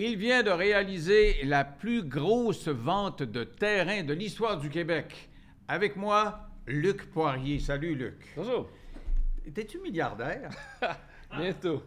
Il vient de réaliser la plus grosse vente de terrain de l'histoire du Québec. Avec moi, Luc Poirier. Salut, Luc. Bonjour. T'es-tu milliardaire? Bientôt.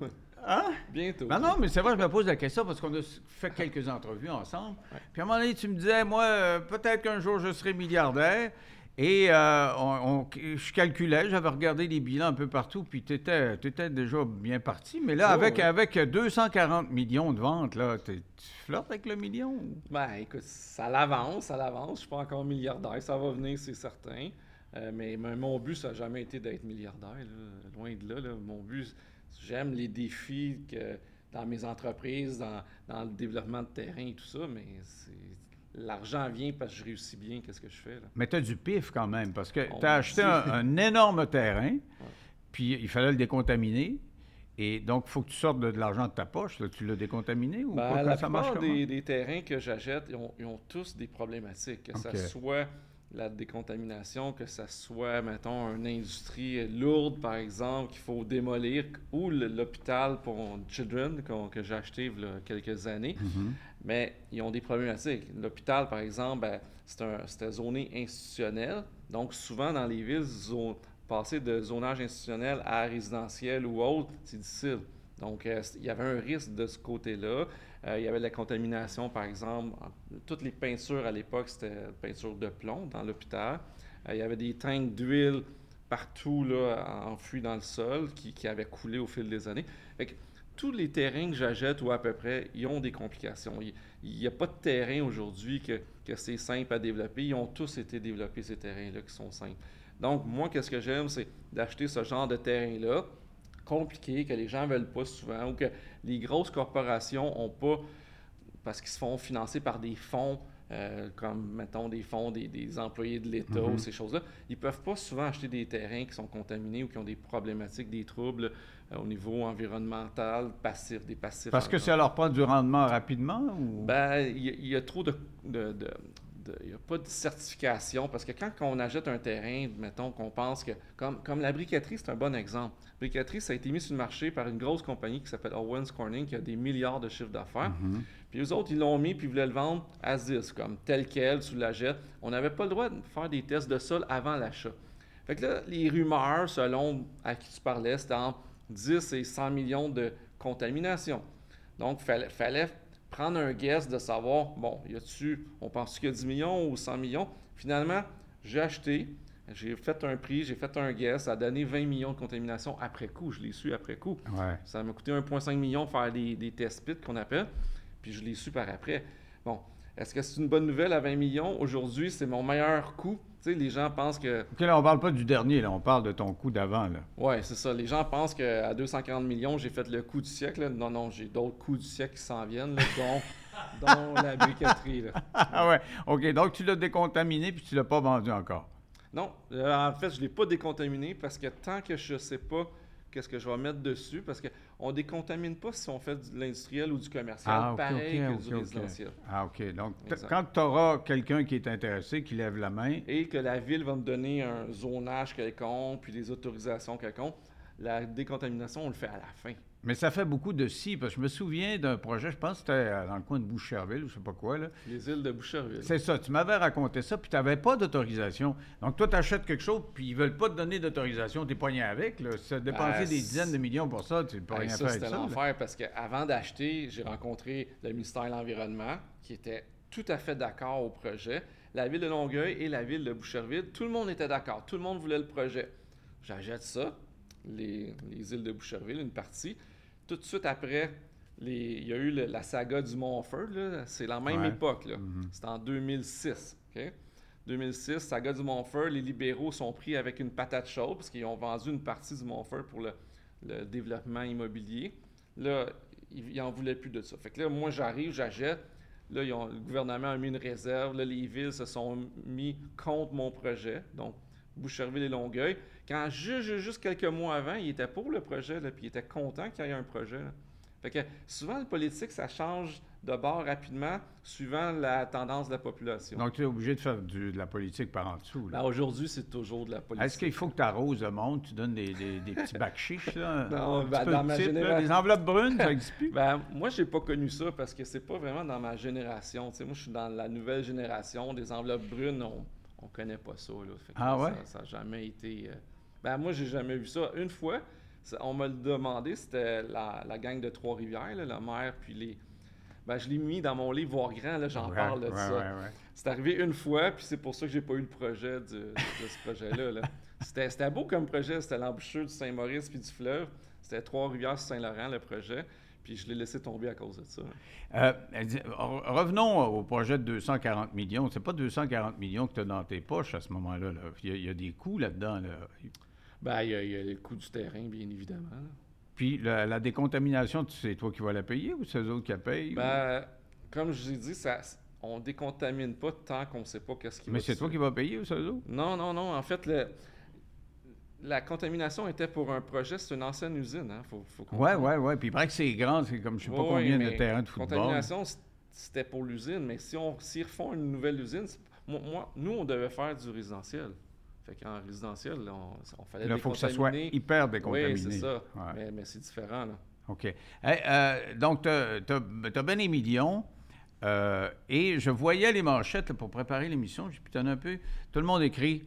Hein? Bientôt. Ben non, mais c'est vrai, je me pose la question parce qu'on a fait quelques entrevues ensemble. Puis à un moment donné, tu me disais, moi, euh, peut-être qu'un jour je serai milliardaire. Et euh, on- on- je calculais, j'avais regardé les bilans un peu partout, puis tu étais, déjà bien parti. Mais là, Oh, avec, oui. avec 240 millions de ventes, là, tu flirtes avec le million? Ben, écoute, ça l'avance, ça l'avance. Je suis pas encore milliardaire, ça va venir, c'est certain. Euh, mais, mais mon but, ça n'a jamais été d'être milliardaire, là. loin de là, là. Mon but, j'aime les défis que dans mes entreprises, dans, dans le développement de terrain et tout ça, mais c'est l'argent vient parce que je réussis bien, qu'est-ce que je fais là? Mais tu as du pif quand même, parce que tu as acheté un, un énorme terrain, puis il fallait le décontaminer. Et donc, il faut que tu sortes de, de l'argent de ta poche. là. Tu l'as décontaminé ou Ben, quoi? la ça marche des, des terrains que j'achète, ils ont, ils ont tous des problématiques. Que Ok. ça soit la décontamination, que ça soit, mettons, une industrie lourde, par exemple, qu'il faut démolir, ou l'hôpital pour Children que j'ai acheté il y a quelques années. Mhm. Mais ils ont des problématiques. L'hôpital, par exemple, ben, c'est un- c'était zoné institutionnel. Donc, souvent, dans les villes, zo- passer de zonage institutionnel à résidentiel ou autre, c'est difficile. Donc, euh, il y avait un risque de ce côté-là. Euh, il y avait de la contamination, par exemple. Toutes les peintures à l'époque, c'était peinture de plomb dans l'hôpital. Euh, il y avait des tanks d'huile partout là, dans le sol qui, qui avaient coulé au fil des années. Fait tous les terrains que j'achète, ou à peu près, ils ont des complications. Il n'y a pas de terrain aujourd'hui que, que c'est simple à développer. Ils ont tous été développés, ces terrains-là, qui sont simples. Donc, moi, qu'est-ce que j'aime, c'est d'acheter ce genre de terrain-là, compliqué, que les gens ne veulent pas souvent, ou que les grosses corporations n'ont pas, parce qu'ils se font financer par des fonds, euh, comme, mettons, des fonds des, des employés de l'État Mhm. ou ces choses-là, ils ne peuvent pas souvent acheter des terrains qui sont contaminés ou qui ont des problématiques, des troubles euh, au niveau environnemental, passif, des passifs. Parce que ça leur prend du rendement rapidement? Ou... ben, il y, a- il y a trop de. de- de- de- il n'y a pas de certification parce que quand on achète un terrain, mettons qu'on pense que. Comme, comme la briqueterie, c'est un bon exemple. La briqueterie, ça a été mis sur le marché par une grosse compagnie qui s'appelle Owens Corning qui a des milliards de chiffres d'affaires. Mhm. Puis eux autres, ils l'ont mis puis ils voulaient le vendre à 10, comme tel quel, sous la jette. On n'avait pas le droit de faire des tests de sol avant l'achat. Fait que là, les rumeurs, selon à qui tu parlais, c'était entre 10 et 100 millions de contamination. Donc, il fallait, fallait prendre un guess de savoir, bon, y a-tu, on pense qu'il y a 10 millions ou 100 millions? Finalement, j'ai acheté, j'ai fait un prix, j'ai fait un guess, ça a donné 20 millions de contamination après coup. Je l'ai su après coup. Ouais. Ça m'a coûté 1,5 million faire des, des test pits qu'on appelle, puis je l'ai su par après. Bon, est-ce que c'est une bonne nouvelle à 20 millions? Aujourd'hui, c'est mon meilleur coût. Tu sais, les gens pensent que. OK, là, on parle pas du dernier, là. On parle de ton coup d'avant, là. Ouais, c'est ça. Les gens pensent qu'à 240 millions, j'ai fait le coup du siècle. là. Non, non, j'ai d'autres coups du siècle qui s'en viennent, là, dont, dont la briqueterie. là. Ah ouais. OK, donc tu l'as décontaminé puis tu l'as pas vendu encore. Non, euh, en fait, je ne l'ai pas décontaminé parce que tant que je ne sais pas qu'est-ce que je vais mettre dessus, parce qu'on ne décontamine pas si on fait de l'industriel ou du commercial, Ah, pareil que du résidentiel. Ah, OK. Donc, quand tu auras quelqu'un qui est intéressé, qui lève la main, et que la ville va me donner un zonage quelconque, puis des autorisations quelconques, la décontamination, on le fait à la fin. Mais ça fait beaucoup de si, parce que je me souviens d'un projet, je pense que c'était euh, dans le coin de Boucherville, ou je sais pas quoi, là. Les îles de Boucherville. C'est ça, tu m'avais raconté ça, puis tu n'avais pas d'autorisation. Donc, toi, tu achètes quelque chose, puis ils veulent pas te donner d'autorisation, tu es poigné avec. Là. Ça dépenser Ben, des dizaines de millions pour ça, tu peux Ben, rien ça, faire avec c'était ça. là. l'enfer parce qu'avant d'acheter, j'ai rencontré le ministère de l'Environnement qui était tout à fait d'accord au projet. La ville de Longueuil et la ville de Boucherville, tout le monde était d'accord. Tout le monde voulait le projet. J'achète ça, les, les îles de Boucherville, une partie. Tout de suite après, les- il y a eu le- la saga du Montford. là. C'est la même Ouais. époque. là. Mhm. C'était en 2006. OK? 2006, saga du Montfort, les libéraux sont pris avec une patate chaude parce qu'ils ont vendu une partie du Montfort pour le, le développement immobilier. Là, ils n'en voulaient plus de ça. Fait que là, moi, j'arrive, j'achète. Là, ils ont- le gouvernement a mis une réserve. Là, les villes se sont mis contre mon projet. Donc, Boucherville et Longueuil. Quand ju- ju- juste quelques mois avant, ils étaient pour le projet, là, puis ils étaient contents qu'il y ait un projet. là. Fait que souvent, le politique, ça change de bord rapidement, suivant la tendance de la population. Donc, tu es obligé de faire du- de la politique par en dessous. là. Ben, Aujourd'hui, c'est toujours de la politique. Est-ce qu'il faut que tu arroses le monde, tu donnes des, des, des petits bacs chiches, là? Non, ben, dans ma génération- Des enveloppes brunes, ça n'existe plus? Ben, moi, j'ai pas connu ça parce que c'est pas vraiment dans ma génération. Tu sais, moi, je suis dans la nouvelle génération. Des enveloppes brunes, on, on connaît pas ça. Là. Fait que Ah ça- ouais? Ça n'a jamais été. euh, Ben, moi, j'ai jamais vu ça. Une fois, on me le demandé, c'était la, la gang de Trois-Rivières, là, la mère, puis les. Ben, je l'ai mis dans mon livre Voir grand, là, j'en Ouais, parle de ouais, ça. ouais. C'est arrivé une fois, puis c'est pour ça que j'ai pas eu le projet de, de ce projet-là. là. C'était, beau comme projet, c'était l'embouchure du Saint-Maurice puis du fleuve. C'était Trois-Rivières-Saint-Laurent, le projet. Puis je l'ai laissé tomber à cause de ça. Euh, revenons au projet de 240 millions. C'est pas 240 millions que tu as dans tes poches à ce moment-là. là. Il, y a, il y a des coûts là-dedans. là. Ben, il y, a- il y a le coût du terrain, bien évidemment. là. Puis la, la décontamination, c'est toi qui vas la payer ou c'est eux autres qui la payent? Ben, comme je vous ai dit, ça, on décontamine pas tant qu'on sait pas qu'est-ce qui Mais va c'est toi qui vas payer ou c'est eux autres? Non, non, non. En fait, le- la contamination était pour un projet, c'est une ancienne usine. Hein? Faut, comprendre. ouais, ouais. Puis paraît que c'est grand, c'est comme je sais pas Ouais, combien de terrains de football. Contamination, c'était pour l'usine, mais si on s'ils refont une nouvelle usine, moi- nous, on devait faire du résidentiel. Fait qu'en résidentiel, on, on fallait il faut que ça soit hyper décontaminé. Oui, c'est ça. Ouais. Mais, mais c'est différent. Là. OK. Hey, euh, donc, tu as, bien des millions. euh, et je voyais les manchettes là, pour préparer l'émission. J'ai pitonné un peu. Tout le monde écrit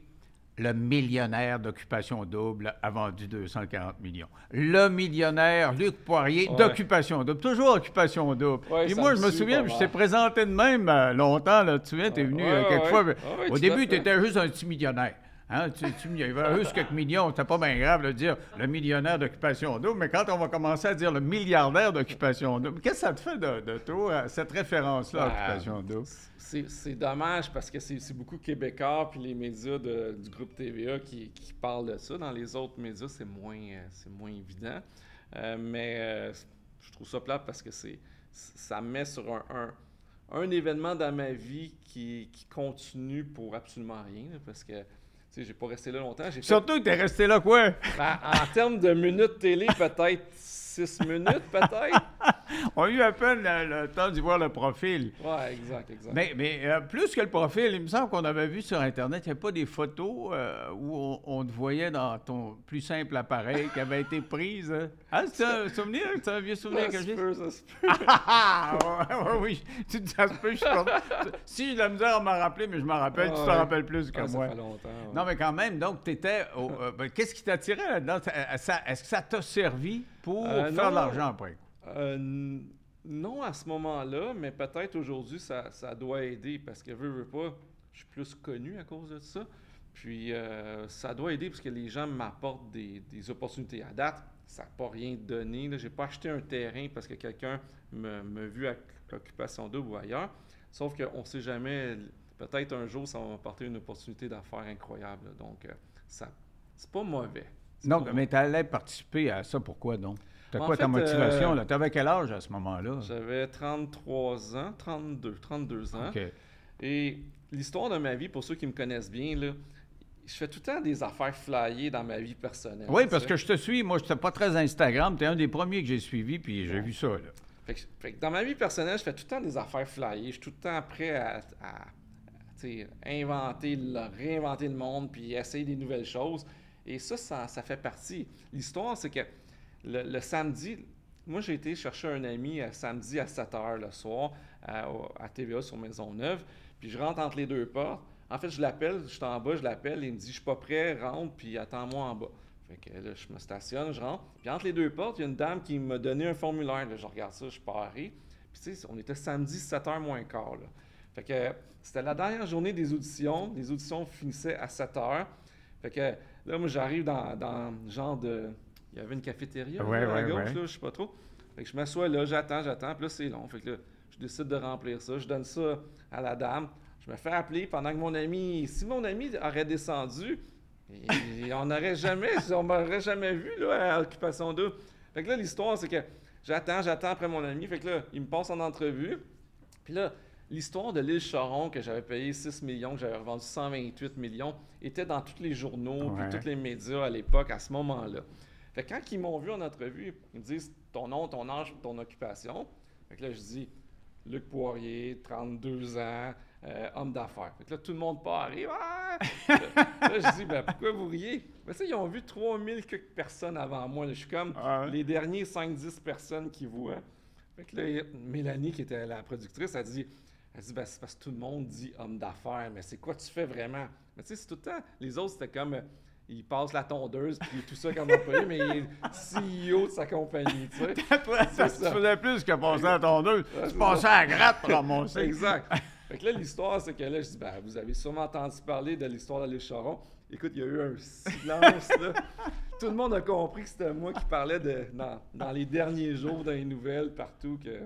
Le millionnaire d'occupation double a vendu 240 millions. Le millionnaire Luc Poirier Ouais. d'occupation double. Toujours occupation double. Ouais, et moi, je me souviens, je t'ai présenté de même euh, longtemps. Là, tu te souviens, tu es venu Ouais, ouais, quelquefois. Au début, tu étais juste un petit millionnaire. Hein, tu, tu- il y avait juste quelques millions, c'était pas bien grave de dire le millionnaire d'occupation double, mais quand on va commencer à dire le milliardaire d'occupation double, qu'est-ce que ça te fait de, de toi, cette référence-là, Ben, occupation double? C'est dommage parce que c'est beaucoup Québécois puis les médias de- du groupe TVA qui, qui parlent de ça. Dans les autres médias, c'est moins, euh, moins évident. Euh, mais euh, je trouve ça plate parce que c'est ça me met sur un, un, un événement dans ma vie qui, qui continue pour absolument rien. là, parce que tu sais, j'ai pas resté là longtemps. J'ai fait- Surtout que t'es resté là quoi? Ben, en termes de minutes télé, peut-être six minutes, peut-être? On a eu à peine le, le temps d'y voir le profil. Ouais, exact, exact. Mais, mais euh, plus que le profil, il me semble qu'on avait vu sur Internet, il n'y avait pas des photos euh, où on, on te voyait dans ton plus simple appareil qui avait été prise. hein? Ah, c'est un souvenir? C'est un vieux souvenir ça que j'ai? ça se peut. Ah, ouais, ouais, oui, tu dis, ça se peut, je suis Si j'ai de la misère à m'en rappeler, mais je m'en rappelle, tu Ah, t'en ouais. rappelles plus que Ah, ça moi. fait longtemps. Non, mais quand même, donc, tu étais. Qu'est-ce qui t'attirait là-dedans? Ça- ça- Est-ce que ça t'a servi? Pour Euh, faire non. de l'argent après? Euh, non à ce moment-là, mais peut-être aujourd'hui, ça, ça doit aider parce que, veux, veux pas, je suis plus connu à cause de ça. Puis, euh, ça doit aider parce que les gens m'apportent des, des opportunités. À date, ça n'a pas rien donné. Je n'ai pas acheté un terrain parce que quelqu'un me, me vu à Occupation Double ou ailleurs. Sauf qu'on ne sait jamais, peut-être un jour, ça va m'apporter une opportunité d'affaires incroyable. Donc, ça c'est pas mauvais. Non, mais tu allais participer à ça, pourquoi donc? T'as En quoi ta fait, motivation? euh, là? T'avais quel âge à ce moment-là? J'avais 33 ans, 32, 32 ans. Et l'histoire de ma vie, pour ceux qui me connaissent bien, là, je fais tout le temps des affaires flyées dans ma vie personnelle. Oui, parce sais. que je te suis. Moi, je n'étais pas très Instagram. Tu es un des premiers que j'ai suivi, puis j'ai Ouais. vu ça. Là. Fait que, fait que dans ma vie personnelle, je fais tout le temps des affaires flyées. Je suis tout le temps prêt à, inventer, le- réinventer le monde, puis essayer des nouvelles choses. Et ça, ça, fait partie. L'histoire, c'est que le, samedi, moi, j'ai été chercher un ami euh, samedi à 7 h le soir à, au- à TVA sur Maisonneuve. Puis je rentre entre les deux portes. En fait, je l'appelle, je suis en bas, je l'appelle, il me dit Je suis pas prêt, rentre, puis attends-moi en bas. Fait que là, je me stationne, je rentre. Puis entre les deux portes, il y a une dame qui m'a donné un formulaire. Là, je regarde ça, je parie. Puis tu sais, on était samedi 7h moins quart. Fait que euh, c'était la dernière journée des auditions. Les auditions finissaient à 7h. Fait que là, moi, j'arrive dans, dans genre de. Il y avait une cafétéria Ouais, là, à ouais, gauche, ouais. là, je sais pas trop. Fait que je m'assois là, j'attends, j'attends. Puis là, c'est long. Fait que là, je décide de remplir ça. Je donne ça à la dame. Je me fais appeler pendant que mon ami. Si mon ami aurait descendu, et on n'aurait jamais, on m'aurait jamais vu là, à Occupation 2. Fait que là, l'histoire, c'est que j'attends, j'attends après mon ami. Fait que là, il me passe en entrevue. Puis là, l'histoire de l'île Charon, que j'avais payé 6 millions, que j'avais revendu 128 millions, était dans tous les journaux, puis tous les médias à l'époque, à ce moment-là. Fait que quand ils m'ont vu en entrevue, ils me disent ton nom, ton âge, ton occupation. Fait que là, je dis Luc Poirier, 32 ans, euh, homme d'affaires. Fait que là, tout le monde part, arrive. Ah! là, je dis, ben, pourquoi vous riez? Mais ça, ils ont vu 3000 quelques personnes avant moi. Je suis comme Ah ouais? les derniers 5-10 personnes qui voient. Fait que là, Mélanie, qui était la productrice, elle dit, elle dit ben, c'est parce que tout le monde dit homme d'affaires, mais c'est quoi tu fais vraiment? Mais tu sais, c'est tout le temps. Les autres, c'était comme. euh, il passe la tondeuse, puis tout ça comme employé, mais il est CEO de sa compagnie, tu sais. Tu ça. faisais plus que passer à ton deux. Ouais, tu passais ça. à la gratte pour ramasser. Exact. Fait que là, l'histoire, c'est que là, je dis, ben, vous avez sûrement entendu parler de l'histoire de Charon. Écoute, il y a eu un silence, là. Tout le monde a compris que c'était moi qui parlais de, dans, dans les derniers jours dans les nouvelles, partout, que,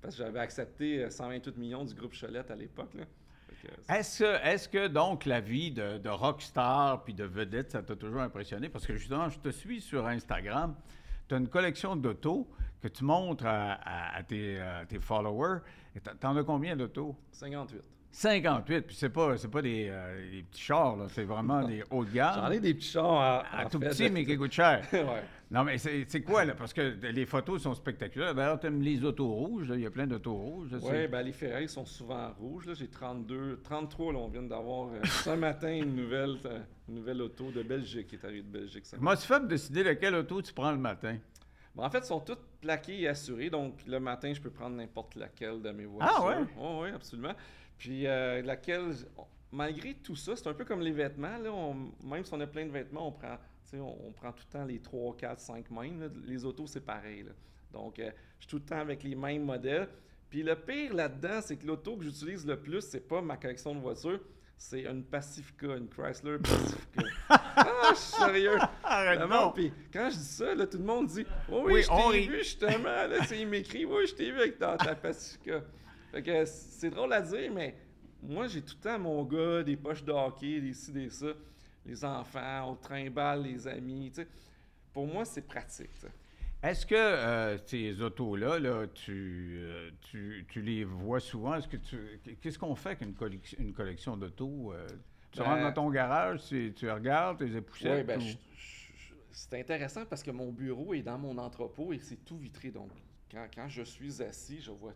parce que j'avais accepté euh, 128 millions du groupe Cholette à l'époque, Est-ce que, donc la vie de, de rockstar puis de vedette, ça t'a toujours impressionné? Parce que justement, je te suis sur Instagram. Tu as une collection d'autos que tu montres à, à- à tes, à tes followers. Et t'en- T'en as combien d'autos? 58. 58. Puis c'est pas, c'est pas des, euh, des petits chars, là. c'est vraiment des hauts de gamme. J'en ai des petits chars à, Ah, en tout fait, petit, mais qui coûtent cher. ouais. Non, mais c'est quoi, là? Parce que les photos sont spectaculaires. D'ailleurs, tu aimes les autos rouges. Il y a plein d'autos rouges. Oui, ben les ferrailles sont souvent rouges. Là. J'ai 32, 33, là, on vient d'avoir euh, ce matin une nouvelle, euh, une nouvelle auto de Belgique qui est arrivée de Belgique. Comment tu fais pour décider lequel auto tu prends le matin? Bon, en fait, ils sont toutes plaquées et assurées, donc le matin, je peux prendre n'importe laquelle de mes voitures. Ah ouais? oui, absolument. Puis euh, laquelle, malgré tout ça, c'est un peu comme les vêtements. Là, on- même si on a plein de vêtements, on prend, on, on prend tout le temps les 3, 4, 5 mêmes. là. Les autos, c'est pareil. là. Donc, euh, je suis tout le temps avec les mêmes modèles. Puis le pire là-dedans, c'est que l'auto que j'utilise le plus, c'est pas ma collection de voitures, c'est une Pacifica, une Chrysler Pacifica. ah, je suis sérieux? Arrête Vraiment, puis quand je dis ça, là, tout le monde dit Oh oui, Oui, je t'ai vu justement. Là, il m'écrit Oui, je t'ai vu avec dans ta Pacifica. Fait que c'est drôle à dire, mais moi, j'ai tout le temps mon gars, des poches de hockey, des ci, des ça, les enfants, on trimballe les amis. tu sais. Pour moi, c'est pratique. Est-ce que euh, ces autos-là, là, tu, euh, tu, tu les vois souvent? Est-ce que tu, qu'est-ce qu'on fait avec une collection, une collection d'autos? euh? tu Ben- rentres dans ton garage, tu, tu regardes, tu les épouchettes? Oui, ben, ou- c'est intéressant parce que mon bureau est dans mon entrepôt et c'est tout vitré. Donc, quand, quand je suis assis, je vois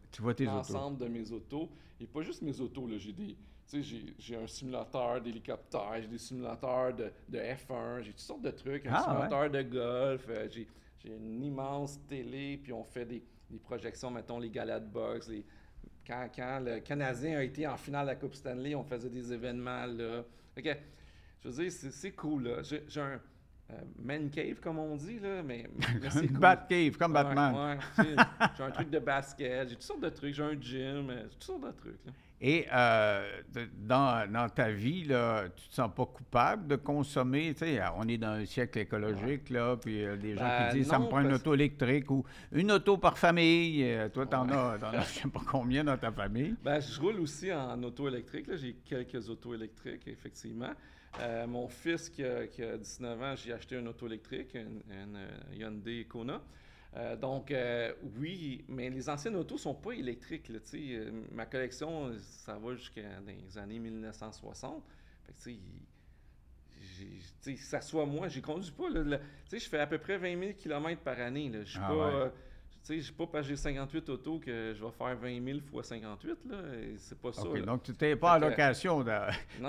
l'ensemble de mes autos. Et pas juste mes autos, là. J'ai des. J'ai- j'ai un simulateur d'hélicoptère, j'ai des simulateurs de, de F1, j'ai toutes sortes de trucs, un Ah, simulateur de golf, euh, j'ai j'ai une immense télé, puis on fait des, des projections, mettons les galas de boxe, les- quand, quand le Canadien a été en finale de la Coupe Stanley, on faisait des événements là. Que, je veux dire, c'est c'est cool. J'ai un man cave, comme on dit, là, mais, mais c'est cool. Batcave, comme Ouais, Batman. ouais, j'ai un truc de basket, j'ai toutes sortes de trucs, j'ai un gym, euh, toutes sortes de trucs. Là. Et euh, dans, dans ta vie, là, tu te sens pas coupable de consommer? On est dans un siècle écologique, là, puis euh, des gens Ben, qui disent ça me prend une auto électrique ou une auto par famille. Euh, toi, t'en as, t'en as je sais pas combien dans ta famille. Ben, je roule aussi en auto électrique. J'ai quelques autos électriques, effectivement. Euh, mon fils qui a, qui a 19 ans, j'ai acheté une auto électrique, une, une, euh, Hyundai Kona. Euh, donc, euh, oui, mais les anciennes autos sont pas électriques. Là, ma collection, ça va jusqu'à les années 1960. Fait que, tu sais, ça soit moi, j'ai conduit pas. là, je fais à peu près 20 000 km par année. Je suis Ah pas. ouais. Tu sais, je pas parce que j'ai 58 autos que je vais faire 20 000 fois 58. Là. C'est pas ça. Là. donc tu t'es pas en location. Tu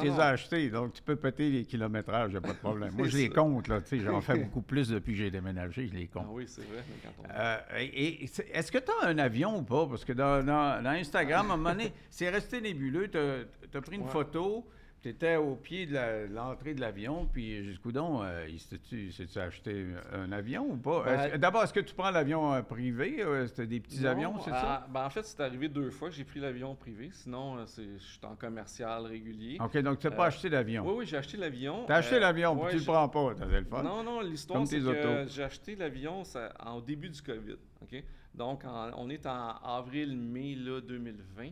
les as achetés, donc tu peux péter les kilométrages, il n'y a pas de problème. Moi, je les ça. compte, là, tu sais, j'en fais beaucoup plus depuis que j'ai déménagé, je les Ah compte. oui, c'est vrai. mais quand on- Euh, et, et c'est- est-ce que tu as un avion ou pas? Parce que dans, dans- dans Instagram, à un moment donné, c'est resté nébuleux. Tu as, pris une Ouais. photo, tu étais au pied de l'entrée de l'avion, puis jusqu'au donc, euh, s'est-tu acheté un avion ou pas? Ben- D'abord, est-ce que tu prends l'avion euh, privé? euh, C'était des petits Non, avions, c'est ça? ben, en fait, c'est arrivé deux fois que j'ai pris l'avion privé. Sinon, euh, je suis en commercial régulier. OK, donc tu n'as pas acheté d'avion. Oui, oui, j'ai acheté l'avion. Tu as acheté l'avion, ouais, puis tu le j'ai- prends pas, t'as le fun. Non, non, l'histoire, c'est que j'ai acheté l'avion au début du COVID. OK? Donc, en- on est en avril-mai là, 2020.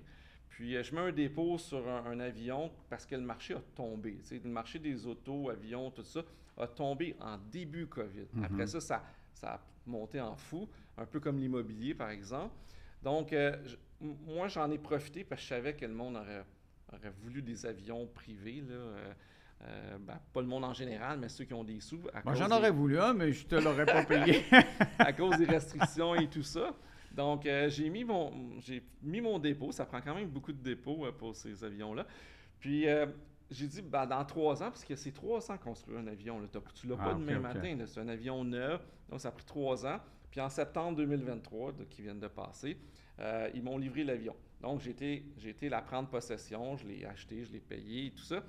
Puis, euh, je mets un dépôt sur un, un avion parce que le marché a tombé. Le marché des autos, avions, tout ça, a tombé en début COVID. Mhm. Après ça, ça, ça a monté en fou, un peu comme l'immobilier, par exemple. Donc, euh, je- moi, j'en ai profité parce que je savais que le monde aurait, aurait voulu des avions privés. Là, euh, Euh, ben, pas le monde en général, mais ceux qui ont des sous. Moi, j'en aurais voulu un, mais je te l'aurais pas payé. à cause des restrictions et tout ça. Donc, euh, j'ai mis, mon, j'ai mis mon dépôt. Ça prend quand même beaucoup de dépôts euh, pour ces avions-là. Puis, j'ai dit, ben, dans trois ans, parce que c'est trois ans construire un avion. Là. Tu l'as pas ah, demain matin. C'est un avion neuf. Donc, ça a pris trois ans. Puis, en septembre 2023, qui vient de passer, ils m'ont livré l'avion. Donc, j'ai été, j'ai été la prendre possession. Je l'ai acheté, je l'ai payé et tout ça.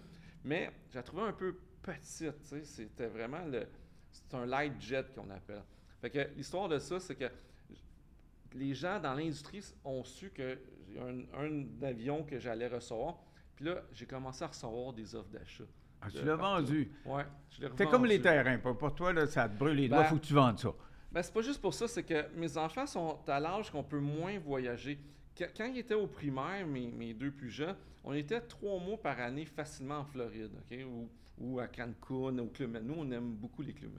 Mais je la trouvais un peu petite. C'était vraiment le. C'est un light jet qu'on appelle. Fait que l'histoire de ça, c'est que les gens dans l'industrie ont su que j'ai un, avion que j'allais recevoir. Puis là, j'ai commencé à recevoir des offres d'achat. Ah, tu l'as vendu? Oui, je l'ai C'est comme les terrains. Pour toi, là, ça te brûle les doigts, il ben, faut que tu vendes ça. Ben, c'est pas juste pour ça, c'est que mes enfants sont à l'âge qu'on peut moins voyager. Quand ils étaient au primaire, mes, mes deux plus jeunes, on était trois mois par année facilement en Floride, OK? Ou, à Cancun, au Club Nous, on aime beaucoup les clubs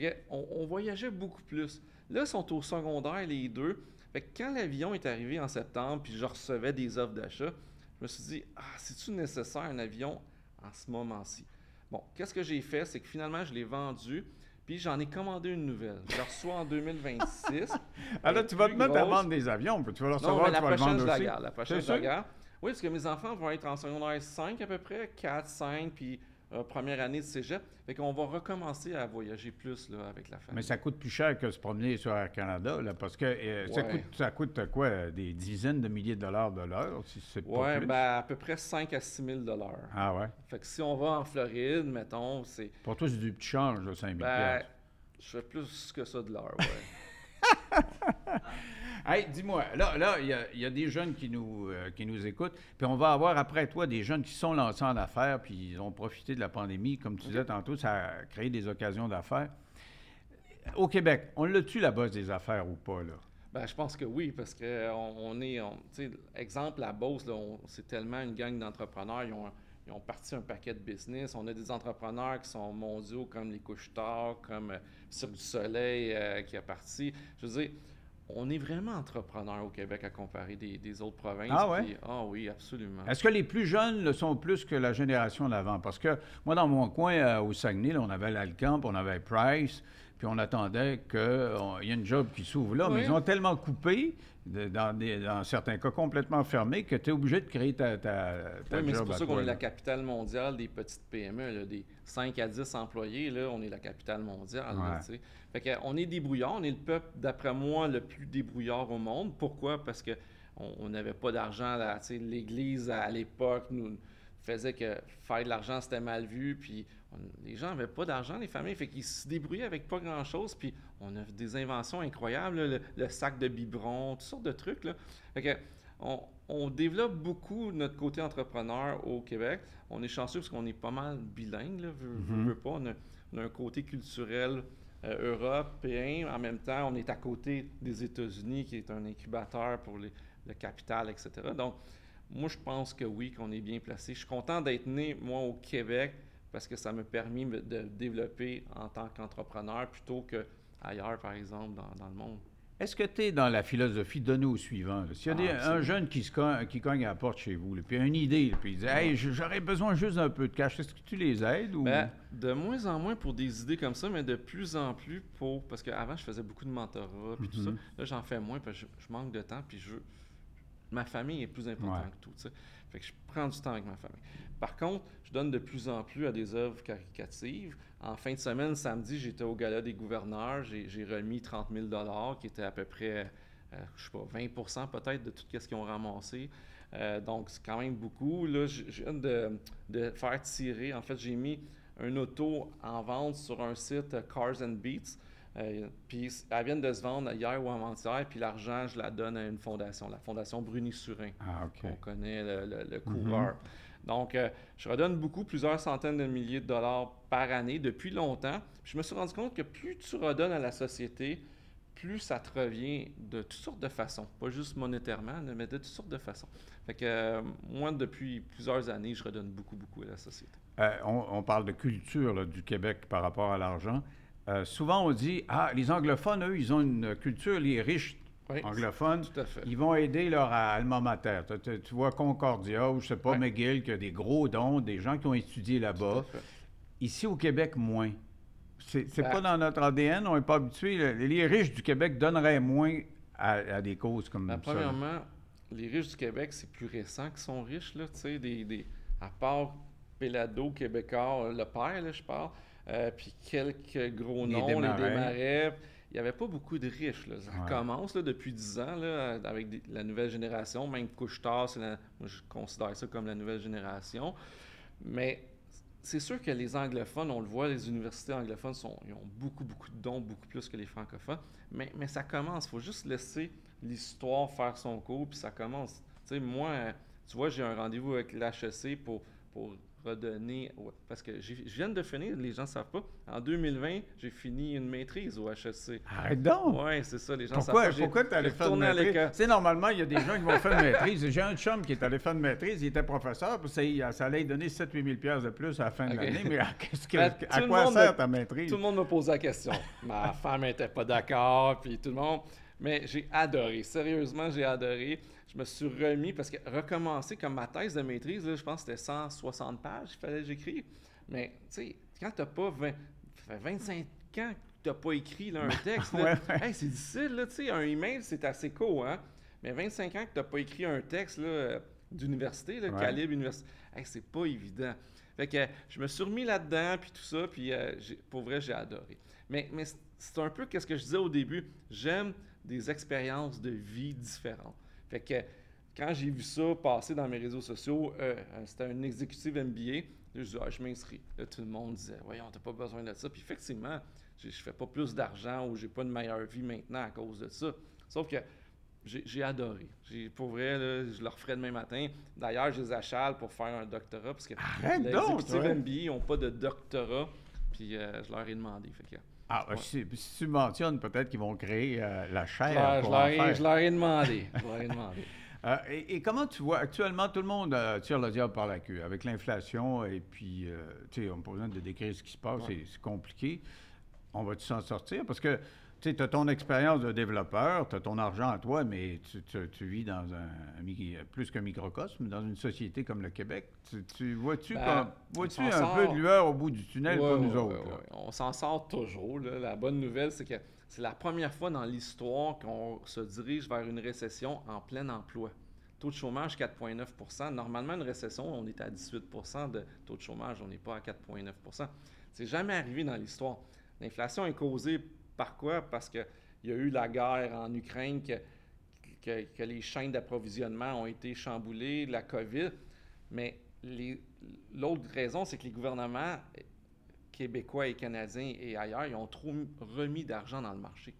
fait on, voyageait beaucoup plus. Là, ils sont au secondaire, les deux. Fait que quand l'avion est arrivé en septembre, puis je recevais des offres d'achat, je me suis dit, ah, c'est-tu nécessaire un avion en ce moment-ci? Bon, qu'est-ce que j'ai fait? C'est que finalement, je l'ai vendu. Puis j'en ai commandé une nouvelle. Je la reçois en 2026. Alors, tu vas te mettre à vendre des avions. Tu vas le recevoir, non, mais la tu vas prochaine, je la garde. La prochaine, je la garde. Oui, parce que mes enfants vont être en secondaire 5 à peu près, 4, 5, puis euh, première année de cégep. Fait qu'on va recommencer à voyager plus là, avec la famille. Mais ça coûte plus cher que se promener sur Air Canada, là, parce que euh, ça, coûte, ça coûte quoi? Des dizaines de milliers de dollars de l'heure, si c'est pas Oui, ben, à peu près 5 à 6 000 Ah ouais? Fait que si on va en Floride, mettons, c'est... Pour toi, c'est du petit change, 5 000 ben, Je fais plus que ça de l'heure, oui. Hey, dis-moi, là, là, il y, a des jeunes qui nous, euh, qui nous écoutent, puis on va avoir après toi des jeunes qui sont lancés en affaires, puis ils ont profité de la pandémie, comme tu disais tantôt, ça a créé des occasions d'affaires. Au Québec, on l'a-tu la base des affaires ou pas, là? Ben, je pense que oui, parce que on, est, sais, exemple, la Beauce, c'est tellement une gang d'entrepreneurs, ils ont, ils ont parti un paquet de business. On a des entrepreneurs qui sont mondiaux, comme les Couches-Tard, comme euh, Cirque du Soleil euh, qui a parti. Je veux dire, on est vraiment entrepreneur au Québec à comparer des, autres provinces. Ah, ouais? ah oui, absolument. Est-ce que les plus jeunes le sont plus que la génération d'avant? Parce que moi, dans mon coin, euh, au Saguenay, on avait l'Alcamp, on avait Price, puis on attendait qu'il y ait une job qui s'ouvre là. Mais ils ont tellement coupé, dans, certains cas complètement fermés, que tu es obligé de créer ta, ta, oui, mais c'est pour ça qu'on est la capitale mondiale des petites PME, des 5 à 10 employés, là, on est la capitale mondiale. Fait on est débrouillard, on est le peuple, d'après moi, le plus débrouillard au monde. Pourquoi? Parce que on n'avait pas d'argent. L'Église, à l'époque, nous faisait que faire de l'argent, c'était mal vu. Puis les gens n'avaient pas d'argent, les familles. Fait qu'ils se débrouillaient avec pas grand-chose. Puis on a des inventions incroyables, le, sac de biberon, toutes sortes de trucs. Là. Fait que on, développe beaucoup notre côté entrepreneur au Québec. On est chanceux parce qu'on est pas mal bilingue, là, mm-hmm. pas. On a, un côté culturel euh, européen. En même temps, on est à côté des États-Unis, qui est un incubateur pour le capital, etc. Donc, moi, je pense que oui, qu'on est bien placé. Je suis content d'être né, moi, au Québec, parce que ça m'a permis de développer en tant qu'entrepreneur plutôt qu'ailleurs, par exemple, dans, le monde. Est-ce que tu es dans la philosophie de au suivant? S'il y a ah, un jeune qui, se cogne, qui cogne à la porte chez vous, puis a une idée, puis il dit Hey, j'aurais besoin juste d'un peu de cash, est-ce que tu les aides? Ou... Ben, de moins en moins pour des idées comme ça, mais de plus en plus pour. Parce qu'avant, je faisais beaucoup de mentorat, puis tout ça. Mhm. Là, j'en fais moins, parce que je, manque de temps, puis je, ma famille est plus importante que tout. Je prends du temps avec ma famille. Par contre, je donne de plus en plus à des œuvres caricatives. En fin de semaine, samedi, j'étais au Gala des gouverneurs. J'ai remis 30 000 qui était à peu près, euh, je sais pas, 20 peut-être de tout ce qu'ils ont ramassé. Euh, donc, c'est quand même beaucoup. Là, je, viens de, de, faire tirer. En fait, j'ai mis un auto en vente sur un site Cars and Beats. Euh, puis elle vient de se vendre hier ou avant-hier, puis l'argent, je la donne à une fondation, la fondation Bruni-Surin. Ah, On connaît le, le, coureur. Mhm. Donc, euh, je redonne beaucoup, plusieurs centaines de milliers de dollars par année depuis longtemps. je me suis rendu compte que plus tu redonnes à la société, plus ça te revient de toutes sortes de façons. Pas juste monétairement, mais de toutes sortes de façons. Fait que euh, moi, depuis plusieurs années, je redonne beaucoup, beaucoup à la société. on, on, parle de culture du Québec par rapport à l'argent. Euh, souvent, on dit Ah, les anglophones, eux, ils ont une culture, les riches anglophones, tout à fait. ils vont aider leur alma mater. Tu, tu vois Concordia ou je sais pas. McGill, qui a des gros dons, des gens qui ont étudié là-bas. Ici au Québec, moins. C'est Ben- pas dans notre ADN, on n'est pas habitué. Les les riches du Québec donneraient moins à, à des causes comme Ben, ça. premièrement, les riches du Québec, c'est plus récent qu'ils sont riches, là, tu sais, des, des- à part Pelado, Québécois, le père, là, je parle, euh, puis quelques gros noms, les Desmarais, il n'y avait pas beaucoup de riches, là. Ça Ouais. commence, là, depuis 10 ans, là, avec des- la nouvelle génération, même Couche-Tard, la- moi, je considère ça comme la nouvelle génération, mais c'est sûr que les anglophones, on le voit, les universités anglophones sont, ils ont beaucoup, beaucoup de dons, beaucoup plus que les francophones. Mais, mais ça commence. Il faut juste laisser l'histoire faire son cours, puis ça commence. Tu sais, moi, tu vois, j'ai un rendez-vous avec l'HEC pour, pour redonner. ouais, parce que je viens de finir, les gens ne savent pas. En 2020, j'ai fini une maîtrise au HEC. Arrête donc! Ouais, c'est ça, les gens Pourquoi, savent pas. Pourquoi tu allé faire une maîtrise? l'école. Tu sais, normalement, il y a des gens qui vont faire une maîtrise. J'ai un chum qui est allé faire une maîtrise, il était professeur, puis ça, ça allait lui donner 7-8 000 piastres de plus à la fin de l'année. Mais à, que- Ben, à quoi sert ta maîtrise? Tout le monde me posait la question. Ma femme n'était pas d'accord, puis tout le monde. Mais j'ai adoré. Sérieusement, j'ai adoré. Je me suis remis parce que recommencer comme ma thèse de maîtrise, là, je pense que c'était 160 pages qu'il fallait que j'écrive. Mais tu sais, quand tu n'as pas 20, ça fait 25 ans que tu n'as pas écrit là, un texte, là, ouais, ouais. hey, c'est difficile. Là, un email, c'est assez court. Hein? Mais 25 ans que tu n'as pas écrit un texte là, d'université, Ouais. calibre université, hey, c'est pas évident. Fait que je me suis remis là-dedans, puis tout ça, puis euh, pour vrai, j'ai adoré. Mais, mais c'est- c'est un peu ce que je disais au début. J'aime des expériences de vie différentes. Fait que quand j'ai vu ça passer dans mes réseaux sociaux, euh, c'était un exécutif MBA, je dis, ah, je m'inscris. Là, tout le monde disait, voyons, t'as pas besoin de ça. Puis effectivement, j'ai- je fais pas plus d'argent ou j'ai pas une meilleure vie maintenant à cause de ça. Sauf que j'ai adoré. J'ai- Pour vrai, là, je le referai demain matin. D'ailleurs, je les achale pour faire un doctorat parce que Arrête les exécutifs. MBA n'ont pas de doctorat. Puis euh, je leur ai demandé. Fait que, Ah, Ouais. si, si tu mentionnes, peut-être qu'ils vont créer euh, la je, chair leur, je leur ai, faire. je leur ai demandé. Je leur ai demandé. Euh, et, et comment tu vois, actuellement, tout le monde euh, tire le diable par la queue avec l'inflation et puis, tu sais, on n'a pas besoin de décrire ce qui se passe, Ouais. c'est compliqué. On va-tu s'en sortir? Parce que, tu as ton expérience de développeur, tu as ton argent à toi, mais tu, tu- tu vis dans un, plus qu'un microcosme, dans une société comme le Québec. Tu, tu vois-tu Ben, un sort. peu de lueur au bout du tunnel Ouais, pour nous ouais, autres? ouais. On s'en sort toujours. là. La bonne nouvelle, c'est que c'est la première fois dans l'histoire qu'on se dirige vers une récession en plein emploi. Taux de chômage 4,9% Normalement, une récession, on est à 18% de taux de chômage, on n'est pas à 4,9% C'est jamais arrivé dans l'histoire. L'inflation est causée par quoi? Parce qu'il y a eu la guerre en Ukraine, que, que, que les chaînes d'approvisionnement ont été chamboulées, la COVID. Mais l'autre raison, c'est que les gouvernements québécois et canadiens et ailleurs, ils ont trop remis d'argent dans le marché.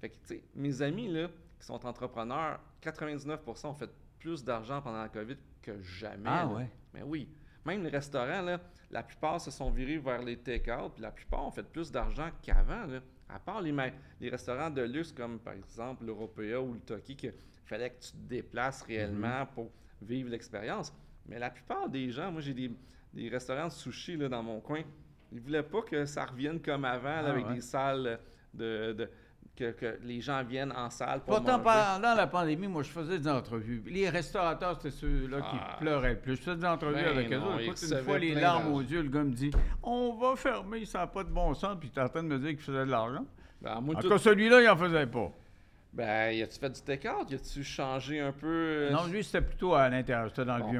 Fait que, tu sais, mes amis, là, qui sont entrepreneurs, 99% ont fait plus d'argent pendant la COVID que jamais. Ah là. ouais? Mais oui. Même les restaurants, là, la plupart se sont virés vers les take-out, puis la plupart ont fait plus d'argent qu'avant. À part les, restaurants de luxe comme par exemple l'Européa ou le Toki, qu'il fallait que tu te déplaces réellement pour vivre l'expérience. Mais la plupart des gens, moi j'ai des, des restaurants de sushi là, dans mon coin, ils voulaient pas que ça revienne comme avant, là, Ah avec ouais. des salles de. de- que, que les gens viennent en salle pour Pourtant, manger. pendant la pandémie, moi, je faisais des entrevues. Les restaurateurs, c'était ceux-là qui Ah. pleuraient le plus. Je faisais des entrevues Ben avec eux autres. une fois, les larmes aux yeux, le gars me dit On va fermer, ça n'a pas de bon sens. Puis tu es en train de me dire qu'il faisait de l'argent. Ben, En tout- cas, celui-là, il n'en faisait pas. ben, y a-tu fait du take-out? Y a-tu changé un peu? euh, Non, lui, c'était plutôt à l'intérieur. C'était dans Bon. le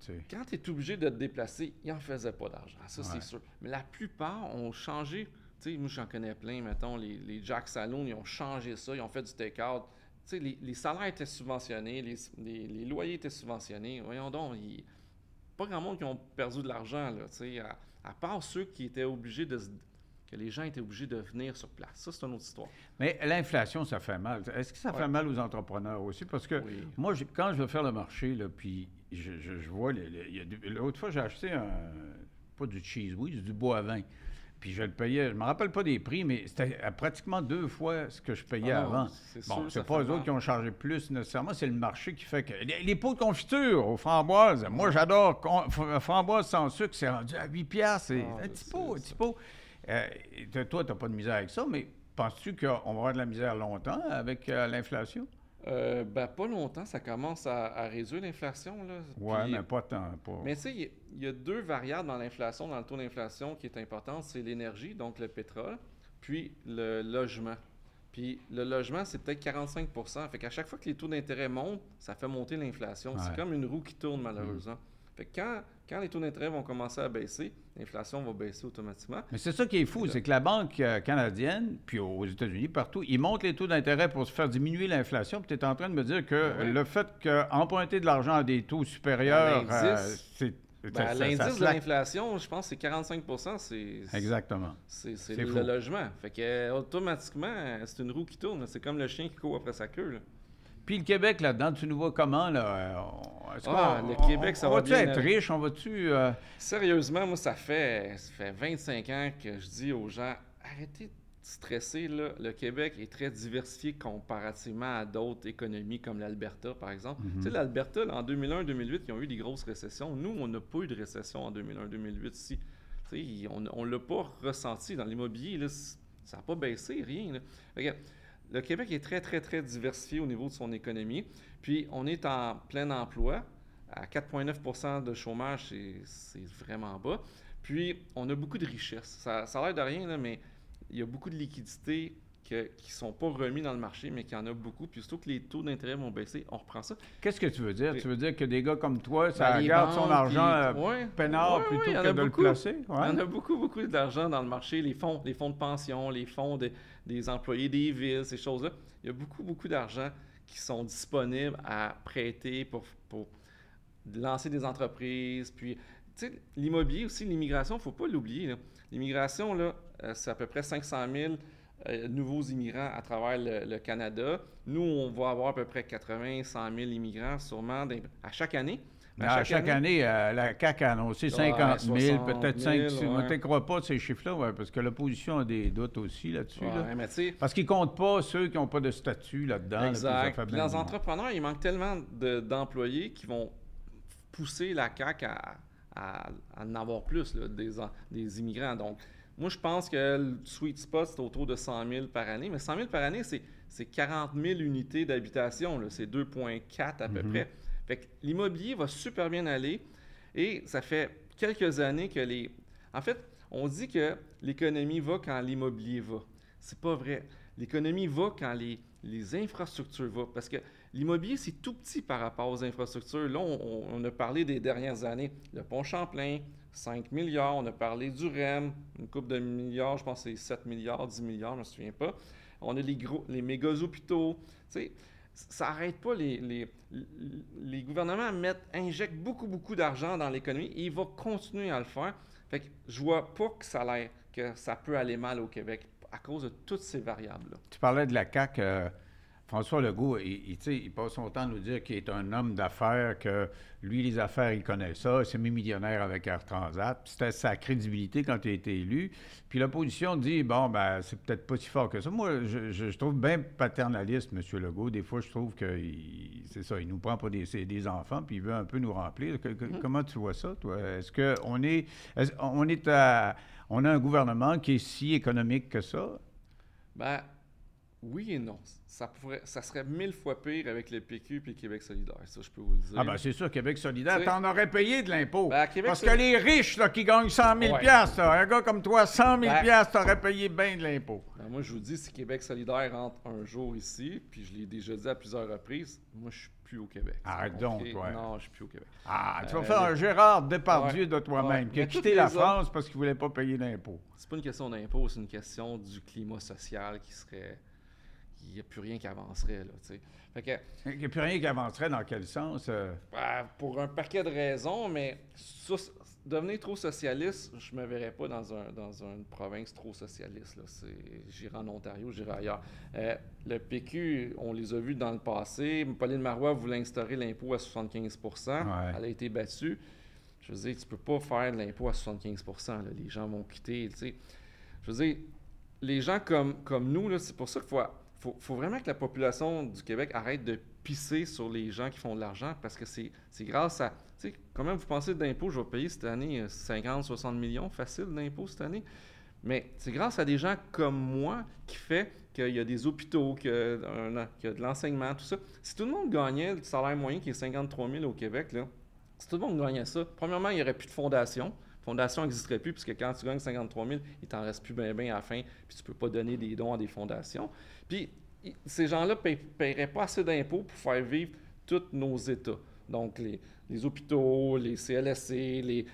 tu sais. Quand tu es obligé de te déplacer, il n'en faisait pas d'argent, ça Ouais. c'est sûr. Mais la plupart ont changé. Sais, moi j'en connais plein, mettons, les, les Jack Saloon, ils ont changé ça, ils ont fait du take-out. Tu sais, les, les salaires étaient subventionnés, les, loyers étaient subventionnés. Voyons donc, il- pas grand monde qui ont perdu de l'argent, là, tu sais, à, à part ceux qui étaient obligés de se- que les gens étaient obligés de venir sur place. Ça, c'est une autre histoire. Mais l'inflation, ça fait mal. Est-ce que ça fait mal aux entrepreneurs aussi? Parce que Oui. moi, quand je vais faire le marché, là, puis je, je- je vois, l'autre fois, j'ai acheté un, pas du cheese whiz, du bois à vin. Puis je le payais, je me rappelle pas des prix, mais c'était à pratiquement deux fois ce que je payais Ah avant. Bon, c'est pas eux autres qui ont chargé plus nécessairement, c'est le marché qui fait que. Les, les pots de confiture aux framboises, moi j'adore. Framboise sans sucre, c'est rendu à 8 piastres. Ah, un petit pot, un petit pot. Euh, toi, tu n'as pas de misère avec ça, mais penses-tu qu'on va avoir de la misère longtemps avec euh, l'inflation? Euh, ben, pas longtemps, ça commence à, réduire l'inflation. Oui, mais pas tant. Mais tu sais, il y, a deux variables dans l'inflation, dans le taux d'inflation qui est importante, c'est l'énergie, donc le pétrole, puis le logement. Puis le logement, c'est peut-être 45% Fait qu'à chaque fois que les taux d'intérêt montent, ça fait monter l'inflation. C'est comme une roue qui tourne, malheureusement. Fait que quand, quand les taux d'intérêt vont commencer à baisser, l'inflation va baisser automatiquement. Mais c'est ça qui est fou, c'est que la Banque euh, canadienne, puis aux États-Unis, partout, ils montent les taux d'intérêt pour se faire diminuer l'inflation. Puis tu es en train de me dire que le fait qu'emprunter de l'argent à des taux supérieurs, ben, euh, c'est ben, L'indice de l'inflation, je pense, c'est 45 c'est Exactement. C'est le logement. Fait que automatiquement, c'est une roue qui tourne. C'est comme le chien qui court après sa queue. Puis le Québec, là-dedans, tu nous vois comment? Là? Euh, ah, le Québec, ça va va-tu être riche? On va-tu... Euh, Sérieusement, moi, ça fait, ça fait 25 ans que je dis aux gens, arrêtez de stresser. Là. Le Québec est très diversifié comparativement à d'autres économies comme l'Alberta, par exemple. Mhm. Tu sais, l'Alberta, en 2001-2008, ils ont eu des grosses récessions. Nous, on n'a pas eu de récession en 2001-2008 ici. Tu sais, on ne l'a pas ressenti. Dans l'immobilier, ça n'a pas baissé, rien. Là le Québec est très, très, très diversifié au niveau de son économie. Puis, on est en plein emploi. À 4,9% de chômage, c'est vraiment bas. Puis, on a beaucoup de richesses. Ça, a l'air de rien, mais il y a beaucoup de liquidités qui ne sont pas remis dans le marché, mais qu'il y en a beaucoup. Puis surtout que les taux d'intérêt vont baisser, on reprend ça. Qu'est-ce que tu veux dire? Tu veux dire que des gars comme toi, ça ben, garde son argent euh, peinard plutôt que de le placer? Il y en a beaucoup, beaucoup d'argent dans le marché. Les fonds, les fonds de pension, les fonds des employés des villes, ces choses-là. Il y a beaucoup, beaucoup d'argent qui sont disponibles à prêter pour, pour lancer des entreprises. Puis, tu sais, l'immobilier aussi, l'immigration, il ne faut pas l'oublier. L'immigration, là, euh, c'est à peu près 500 000 euh, nouveaux immigrants à travers le, Canada. Nous, on va avoir à peu près 80, 100 000 immigrants sûrement à chaque année. à chaque, année, euh, la CAQ a annoncé 50 000, peut-être 5 000. Je ne crois pas de ces chiffres-là, parce que l'opposition a des doutes aussi là-dessus. parce qu'ils ne comptent pas ceux qui n'ont pas de statut là-dedans. Exact. les entrepreneurs, il manque tellement d'employés qui vont pousser la CAQ à, en avoir plus, des, des immigrants. Donc, moi, je pense que le sweet spot, c'est autour de 100 000 par année. Mais 100 000 par année, c'est 40 000 unités d'habitation. C'est 2,4 à peu mhm. près. Fait que l'immobilier va super bien aller. Et ça fait quelques années que les... En fait, on dit que l'économie va quand l'immobilier va. C'est pas vrai. L'économie va quand les, les infrastructures vont. Parce que l'immobilier, c'est tout petit par rapport aux infrastructures. Là, on, a parlé des dernières années. Le pont Champlain, 5 milliards. On a parlé du REM, une coupe de milliards, je pense que c'est 7 milliards, 10 milliards, je ne me souviens pas. On a les, gros, les méga hôpitaux. Tu sais, ça n'arrête pas. Les, les, les, gouvernements mettent, injectent beaucoup, beaucoup d'argent dans l'économie et ils vont continuer à le faire. Fait que je vois pas que ça, que ça peut aller mal au Québec à cause de toutes ces variables-là. Tu parlais de la CAQ. Euh, François Legault, il, il, passe son temps à nous dire qu'il est un homme d'affaires, que lui, les affaires, il connaît ça, c'est millionnaire avec Air Transat. C'était sa crédibilité quand il a été élu. Puis l'opposition dit, bon, ben, c'est peut-être pas si fort que ça. Moi, je, trouve bien paternaliste, M. Legault. Des fois, je trouve que c'est ça, il nous prend pas des, des enfants, puis il veut un peu nous remplir. Mm-hmm. Comment tu vois ça, toi? Est-ce qu'on est, est, on est à, on a un gouvernement qui est si économique que ça? Ben, oui et non. Ça, pourrait, ça serait mille fois pire avec le PQ et Québec solidaire, ça, je peux vous le dire. Ah, ben c'est sûr, Québec solidaire, t'en aurais payé de l'impôt. Ben, Parce que les riches là, qui gagnent 100 000 un gars comme toi, 100 000 ben, t'aurais payé bien de l'impôt. Ben, moi, je vous dis, si Québec solidaire rentre un jour ici, puis je l'ai déjà dit à plusieurs reprises, moi, je suis plus au Québec. Arrête donc, toi. Non, je suis plus au Québec. Ah, tu vas euh, faire un Gérard Depardieu de toi-même, qui a quitté la France parce qu'il voulait pas payer d'impôt. C'est pas une question d'impôt, c'est une question du climat social qui serait il n'y a plus rien qui avancerait. Là, fait il n'y a plus rien qui avancerait dans quel sens? Euh? Ben, pour un paquet de raisons, mais devenir trop socialiste, je ne me verrais pas dans, un, dans une province trop socialiste. J'irai en Ontario, j'irai ailleurs. Euh, le PQ, on les a vus dans le passé. Pauline Marois voulait instaurer l'impôt à 75% Elle a été battue. Je veux dire, tu ne peux pas faire de l'impôt à 75% Les gens vont quitter. Je veux dire, les gens comme, comme nous, c'est pour ça qu'il faut faut, faut vraiment que la population du Québec arrête de pisser sur les gens qui font de l'argent parce que c'est grâce à. Tu sais, quand même, vous pensez d'impôts, je vais payer cette année 50, euh, 60 millions facile d'impôts cette année? Mais c'est grâce à des gens comme moi qui fait qu'il y a des hôpitaux, qu'il y, a de l'enseignement, tout ça. Si tout le monde gagnait le salaire moyen qui est 53 000 au Québec, là, si tout le monde gagnait ça, premièrement, il n'y aurait plus de fondation. Fondation n'existerait plus, puisque quand tu gagnes 53 000, il t'en reste plus bien bien à la fin, puis tu ne peux pas donner des dons à des fondations. Puis ces gens-là ne paieraient pas assez d'impôts pour faire vivre tous nos États. Donc les, hôpitaux, les CLSC, les,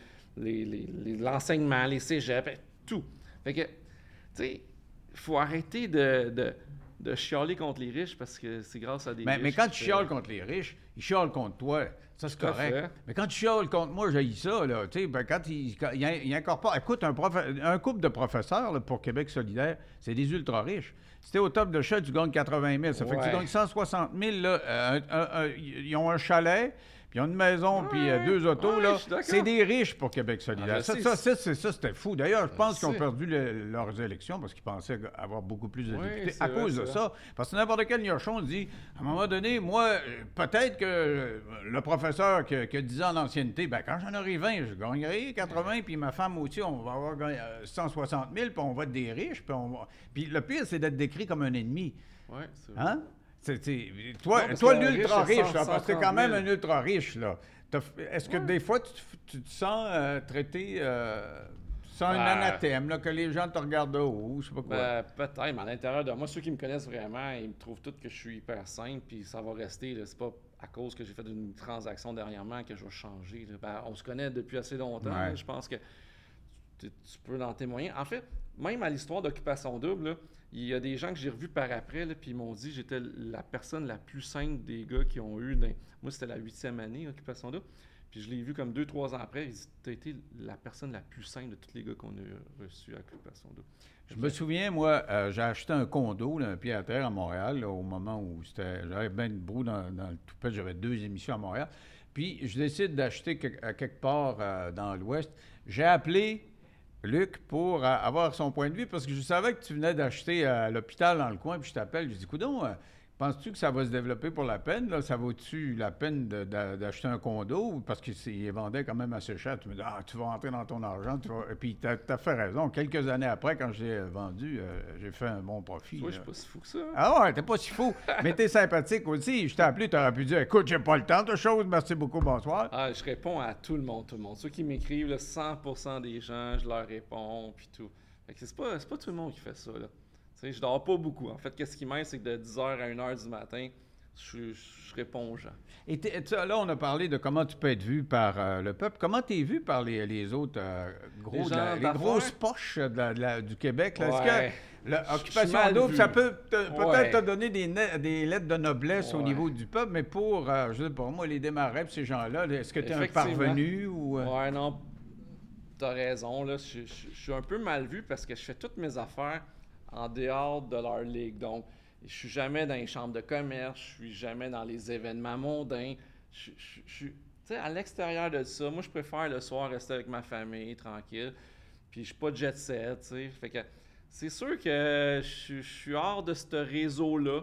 l'enseignement, les, les, cégeps, tout. Fait que, tu sais, il faut arrêter de, de, chialer contre les riches parce que c'est grâce à des mais, riches. Mais quand tu chiales contre les riches, ils chialent contre toi. Ça, c'est correct. Mais quand tu chiales contre moi, j'ai ça, là. Tu sais, ben, quand il, il, incorpore. Écoute, un, un couple de professeurs pour Québec solidaire, c'est des ultra riches. Si t'es au top de chat, tu gagnes 80 000. Ça fait que tu gagnes 160 000. Là, euh, ils ont un chalet puis ils ont une maison, puis euh, deux autos, là. C'est des riches pour Québec solidaire. Ah, ça, ça, ça, c'était fou. D'ailleurs, je pense qu'ils ont perdu leurs élections parce qu'ils pensaient avoir beaucoup plus de députés à cause de ça. Parce que n'importe quel niochon dit, à un moment donné, moi, euh, peut-être que euh, le professeur qui, a 10 ans d'ancienneté, ben, quand j'en aurai 20, je gagnerai 80, puis ma femme aussi, on va avoir 160 000, puis on va être des riches, puis on va... Puis le pire, c'est d'être décrit comme un ennemi. Oui, c'est Hein? Toi, toi l'ultra riche, parce que es quand même un ultra riche. là. Est-ce que des fois, tu, te sens euh, traité euh, sans un ben, anathème, là, que les gens te regardent de haut, je sais pas quoi? Ben, peut-être, mais à l'intérieur de moi, ceux qui me connaissent vraiment, ils me trouvent tous que je suis hyper simple, puis ça va rester. C'est pas à cause que j'ai fait une transaction dernièrement que je vais changer. Ben, on se connaît depuis assez longtemps. Je pense que tu, peux en témoigner. En fait, même à l'histoire d'Occupation Double, il y a des gens que j'ai revus par après, puis ils m'ont dit j'étais la personne la plus simple des gars qui ont eu. Moi, c'était la huitième année, Occupation Double. Puis je l'ai vu comme deux, trois ans après. Tu as été la personne la plus simple de tous les gars qu'on a reçus à Occupation Double. Je me souviens, moi, euh, j'ai acheté un condo, un pied à terre à Montréal, au moment où j'avais bien de brou dans, le tout J'avais deux émissions à Montréal. Puis je décide d'acheter à quelque part euh, dans l'Ouest. J'ai appelé Luc, pour avoir son point de vue, parce que je savais que tu venais d'acheter à l'hôpital dans le coin, puis je t'appelle, je dis, coudon, euh, Penses-tu que ça va se développer pour la peine? Là? Ça vaut-tu la peine d'acheter un condo? Parce qu'il vendait quand même assez cher. Tu me dis, ah, tu vas rentrer dans ton argent. Tu Et puis, tu as, fait raison. Quelques années après, quand je l'ai vendu, euh, j'ai fait un bon profit. Moi, je suis pas si fou que ça. Ah ouais, t'es pas si fou. mais t'es sympathique aussi. Je t'ai appelé, tu aurais pu dire, écoute, j'ai pas le temps de choses. Merci beaucoup, bonsoir. Ah, je réponds à tout le monde, tout le monde. Ceux qui m'écrivent, 100% des gens, je leur réponds, puis tout. c'est pas, pas tout le monde qui fait ça, là sais, je dors pas beaucoup. En fait, qu'est-ce qui m'aide, c'est que de 10h à 1h du matin, je, réponds aux gens. Et là, on a parlé de comment tu peux être vu par euh, le peuple. Comment tu es vu par les, autres euh, gros, les, grosses poches du Québec? Est-ce que l'occupation double, ça peut peut-être te donner des, des, lettres de noblesse au niveau du peuple, mais pour, euh, je sais pas, moi, les démarrais, ces gens-là, est-ce que tu es un parvenu ou... Ouais, non, as raison. Là, je suis un peu mal vu parce que je fais toutes mes affaires en dehors de leur ligue. Donc, je suis jamais dans les chambres de commerce, je suis jamais dans les événements mondains. Je, suis à l'extérieur de ça. Moi, je préfère le soir rester avec ma famille, tranquille. Puis, je suis pas jet set, tu Fait que c'est sûr que je, suis hors de ce réseau-là.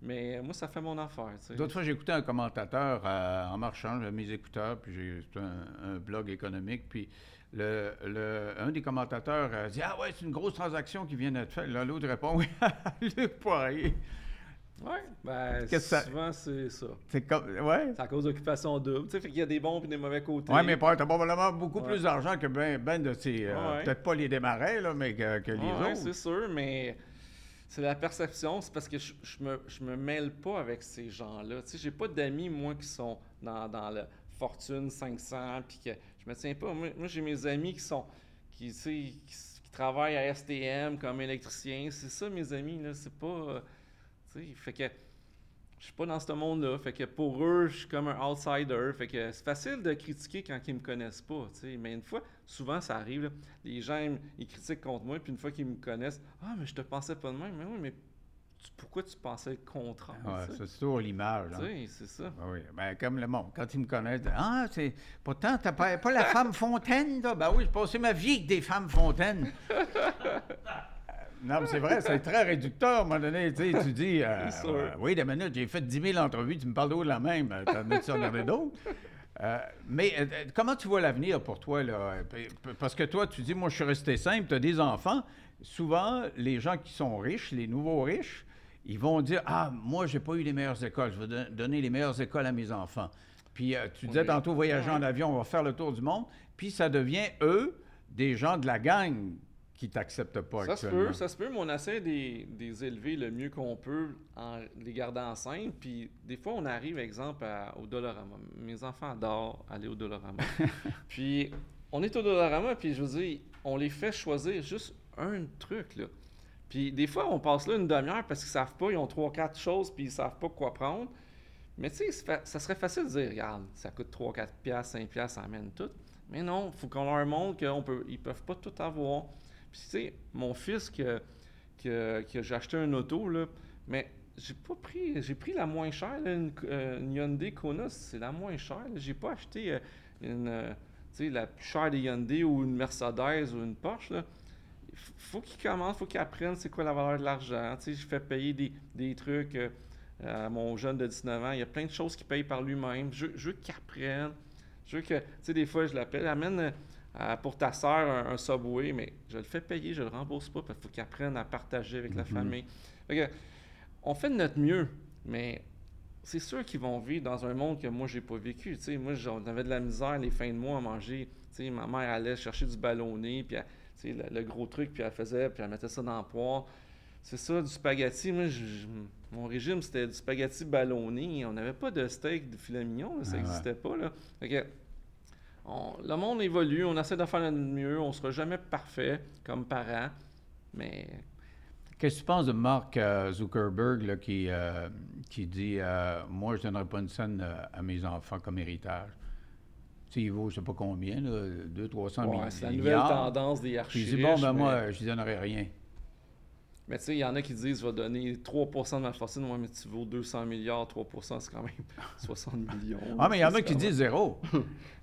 Mais moi, ça fait mon affaire. D'autres fois, j'ai écouté un commentateur euh, en marchant, j'avais mes écouteurs, puis j'ai un, un, blog économique, puis le, un des commentateurs a dit Ah ouais, c'est une grosse transaction qui vient d'être faite. L'autre répond Oui, Luc Poirier. Oui, ben, souvent c'est ça. C'est comme, ouais. C'est à cause d'occupation double. Tu sais, fait qu'il y a des bons et des mauvais côtés. Oui, mais t'as probablement beaucoup plus d'argent que ben, ben de ces. Euh, peut-être pas les démarrais, là, mais que, les autres. Oui, c'est sûr, mais c'est la perception. C'est parce que je, je, me, je me mêle pas avec ces gens-là. Tu sais, j'ai pas d'amis, moi, qui sont dans, dans le Fortune 500 puis que je me tiens pas. Moi, j'ai mes amis qui sont qui, qui, qui, travaillent à STM comme électricien. C'est ça, mes amis. Là. C'est pas. Euh, fait que je suis pas dans ce monde-là. Fait que pour eux, je suis comme un outsider. Fait que c'est facile de critiquer quand ils me connaissent pas. Mais une fois, souvent ça arrive. les gens ils critiquent contre moi, puis une fois qu'ils me connaissent, ah mais je te pensais pas de même. Mais oui, mais pourquoi tu pensais le contraire? Ouais, c'est toujours l'image. Hein? Oui, c'est ça. Ah oui, ben, comme le monde, quand ils me connaissent, ah, c'est. Pourtant, t'as pas, pas la femme fontaine, là? Ben oui, j'ai passé ma vie avec des femmes fontaines. non, mais c'est vrai, c'est très réducteur à un moment donné. Tu, sais, tu dis, euh, oui, des minutes, j'ai fait 10 000 entrevues, tu me parles d'eau de la même, t'en as-tu regardé d'autres? Euh, mais euh, euh, comment tu vois l'avenir pour toi? Là? Parce que toi, tu dis, moi, je suis resté simple, tu as des enfants. Souvent, les gens qui sont riches, les nouveaux riches, ils vont dire, ah, moi, j'ai pas eu les meilleures écoles, je vais don- donner les meilleures écoles à mes enfants. Puis euh, tu disais Oui. tantôt, voyager en avion, on va faire le tour du monde. Puis ça devient, eux, des gens de la gang qui t'acceptent pas Ça se peut, ça se peut, mais on essaie de les- élever le mieux qu'on peut en les gardant enceintes. Puis des fois, on arrive, exemple, à- au Dollarama. Mes enfants adorent aller au Dollarama. puis on est au Dollarama, puis je veux dire, on les fait choisir juste un truc, là. Puis des fois, on passe là une demi-heure parce qu'ils savent pas, ils ont trois, quatre choses, puis ils savent pas quoi prendre. Mais tu sais, ça serait facile de dire, regarde, ça coûte 3, 4 piastres, 5 piastres, ça amène tout. Mais non, il faut qu'on leur montre qu'ils peut, ils peuvent pas tout avoir. Puis tu sais, mon fils que, que, que j'ai acheté un auto, là, mais j'ai pas pris, j'ai pris la moins chère, une, euh, une Hyundai Kona, c'est la moins chère. J'ai pas acheté euh, une, euh, la plus chère des Hyundai ou une Mercedes ou une Porsche, là. Faut qu'ils commencent, faut qu'ils apprennent c'est quoi la valeur de l'argent. Tu sais, je fais payer des, des trucs euh, à mon jeune de 19 ans. Il y a plein de choses qu'il paye par lui-même. Je, je veux qu'il apprenne. Je veux que, tu sais, des fois, je l'appelle, amène euh, pour ta soeur un, un Subway, mais je le fais payer, je le rembourse pas, parce qu'il faut qu'il apprenne à partager avec la Mhm. famille. Fait que, on fait de notre mieux, mais c'est sûr qu'ils vont vivre dans un monde que moi, j'ai pas vécu. Tu sais, moi, j'en avais de la misère les fins de mois à manger. Tu sais, ma mère allait chercher du ballonné, puis elle- le, le gros truc, puis elle faisait, puis elle mettait ça dans le poire. C'est ça, du spaghetti. Moi, je- je- mon régime, c'était du spaghetti ballonné. On n'avait pas de steak de filet mignon, là, ça Ah ouais. n'existait pas. Là. Fait que, on- le monde évolue, on essaie de faire notre mieux, on sera jamais parfait comme parents, mais Qu'est-ce que tu penses de Mark euh, Zuckerberg là, qui, euh, qui dit euh, Moi, je ne donnerai pas une scène à mes enfants comme héritage Tu sais, il vaut je ne sais pas combien, là, 200, 300 ouais, milliards. c'est la nouvelle tendance des archives. il dit Bon, ben moi, je ne donnerai rien. Mais tu sais, il y en a qui disent, je vais donner 3% de ma fortune. Ouais, mais tu vaux 200 milliards, 3%, c'est quand même 60 millions. Ah, mais il y en a qui disent zéro.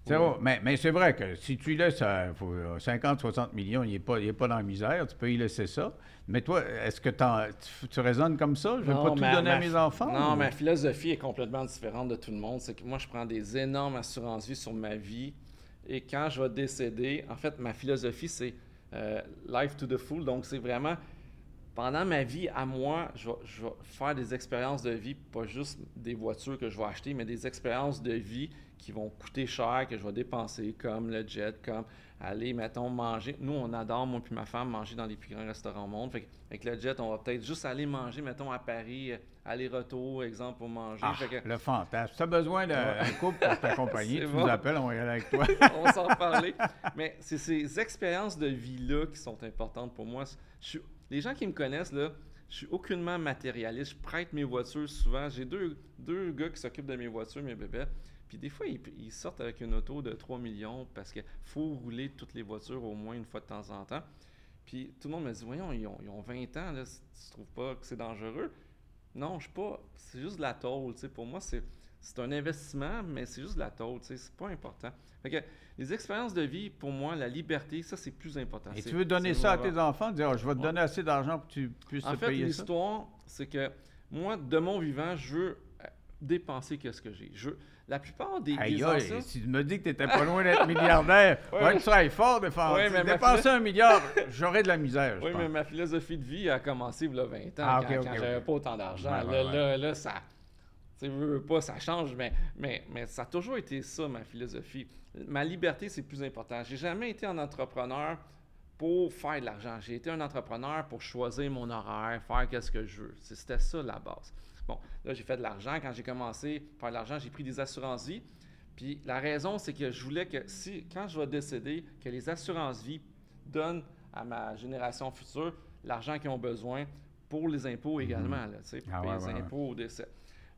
Zéro. Mais, mais c'est vrai que si tu laisses euh, faut, euh, 50, 60 millions, il n'est pas, il est pas dans la misère, tu peux y laisser ça. Mais toi, est-ce que tu, tu raisonnes comme ça? Je ne vais pas tout ma- donner à mes enfants? Non, ou- ma philosophie est complètement différente de tout le monde. C'est que moi, je prends des énormes assurances-vie sur ma vie. Et quand je vais décéder, en fait, ma philosophie, c'est euh, life to the full. Donc, c'est vraiment, pendant ma vie, à moi, je vais, je vais faire des expériences de vie, pas juste des voitures que je vais acheter, mais des expériences de vie qui vont coûter cher, que je vais dépenser, comme le jet, comme aller, mettons, manger. Nous, on adore, moi puis ma femme, manger dans les plus grands restaurants au monde. Fait que, avec le jet, on va peut-être juste aller manger, mettons, à Paris, euh, aller-retour, exemple, pour manger. Ah, Fait que- le fantasme. Si tu as besoin d'un couple pour t'accompagner, tu bon. nous appelles, on va y aller avec toi. on va s'en reparler. Mais c'est ces expériences de vie-là qui sont importantes pour moi. Je suis- les gens qui me connaissent, là, je suis aucunement matérialiste. Je prête mes voitures souvent. J'ai deux, deux gars qui s'occupent de mes voitures, mes bébés. Puis des fois, ils, sortent avec une auto de 3 millions parce qu'il faut rouler toutes les voitures au moins une fois de temps en temps. Puis tout le monde me dit Voyons, ils ont, ils ont 20 ans, là, tu trouves pas que c'est dangereux Non, je suis pas. C'est juste de la tôle. tu sais. Pour moi, c'est. C'est un investissement, mais c'est juste de la tôle, c'est pas important. Fait que les expériences de vie, pour moi, la liberté, ça, c'est plus important. Et tu veux donner ça à tes enfants, dire Ah, je vais te Ouais. donner assez d'argent pour que tu puisses En te fait, payer ça? l'histoire, c'est que moi, de mon vivant, je veux euh, dépenser qu'est-ce que j'ai. Je La plupart des, Aïe, des anciens- si tu me dis que tu n'étais pas loin d'être milliardaire, Ouais, ouais, ouais. tu travailles fort, défendre. Ouais, mais ma dépenser philo- un milliard, j'aurais de la misère, je Oui, pense. mais ma philosophie de vie a commencé il y a 20 ans, Ah, quand, j'avais pas autant d'argent. Ouais, là, ouais, ouais. là, là, ça. Tu veux, pas, ça change, mais, mais, mais ça a toujours été ça, ma philosophie. Ma liberté, c'est plus important. J'ai jamais été un entrepreneur pour faire de l'argent. J'ai été un entrepreneur pour choisir mon horaire, faire qu'est-ce que je veux. C'était ça la base. Bon, là, j'ai fait de l'argent. Quand j'ai commencé à faire de l'argent, j'ai pris des assurances-vie. Puis la raison, c'est que je voulais que si, quand je vais décéder, que les assurances-vie donnent à ma génération future l'argent qu'ils ont besoin pour les impôts également, là, tu sais, pour Ah payer ouais, les ouais, ouais. impôts au décès.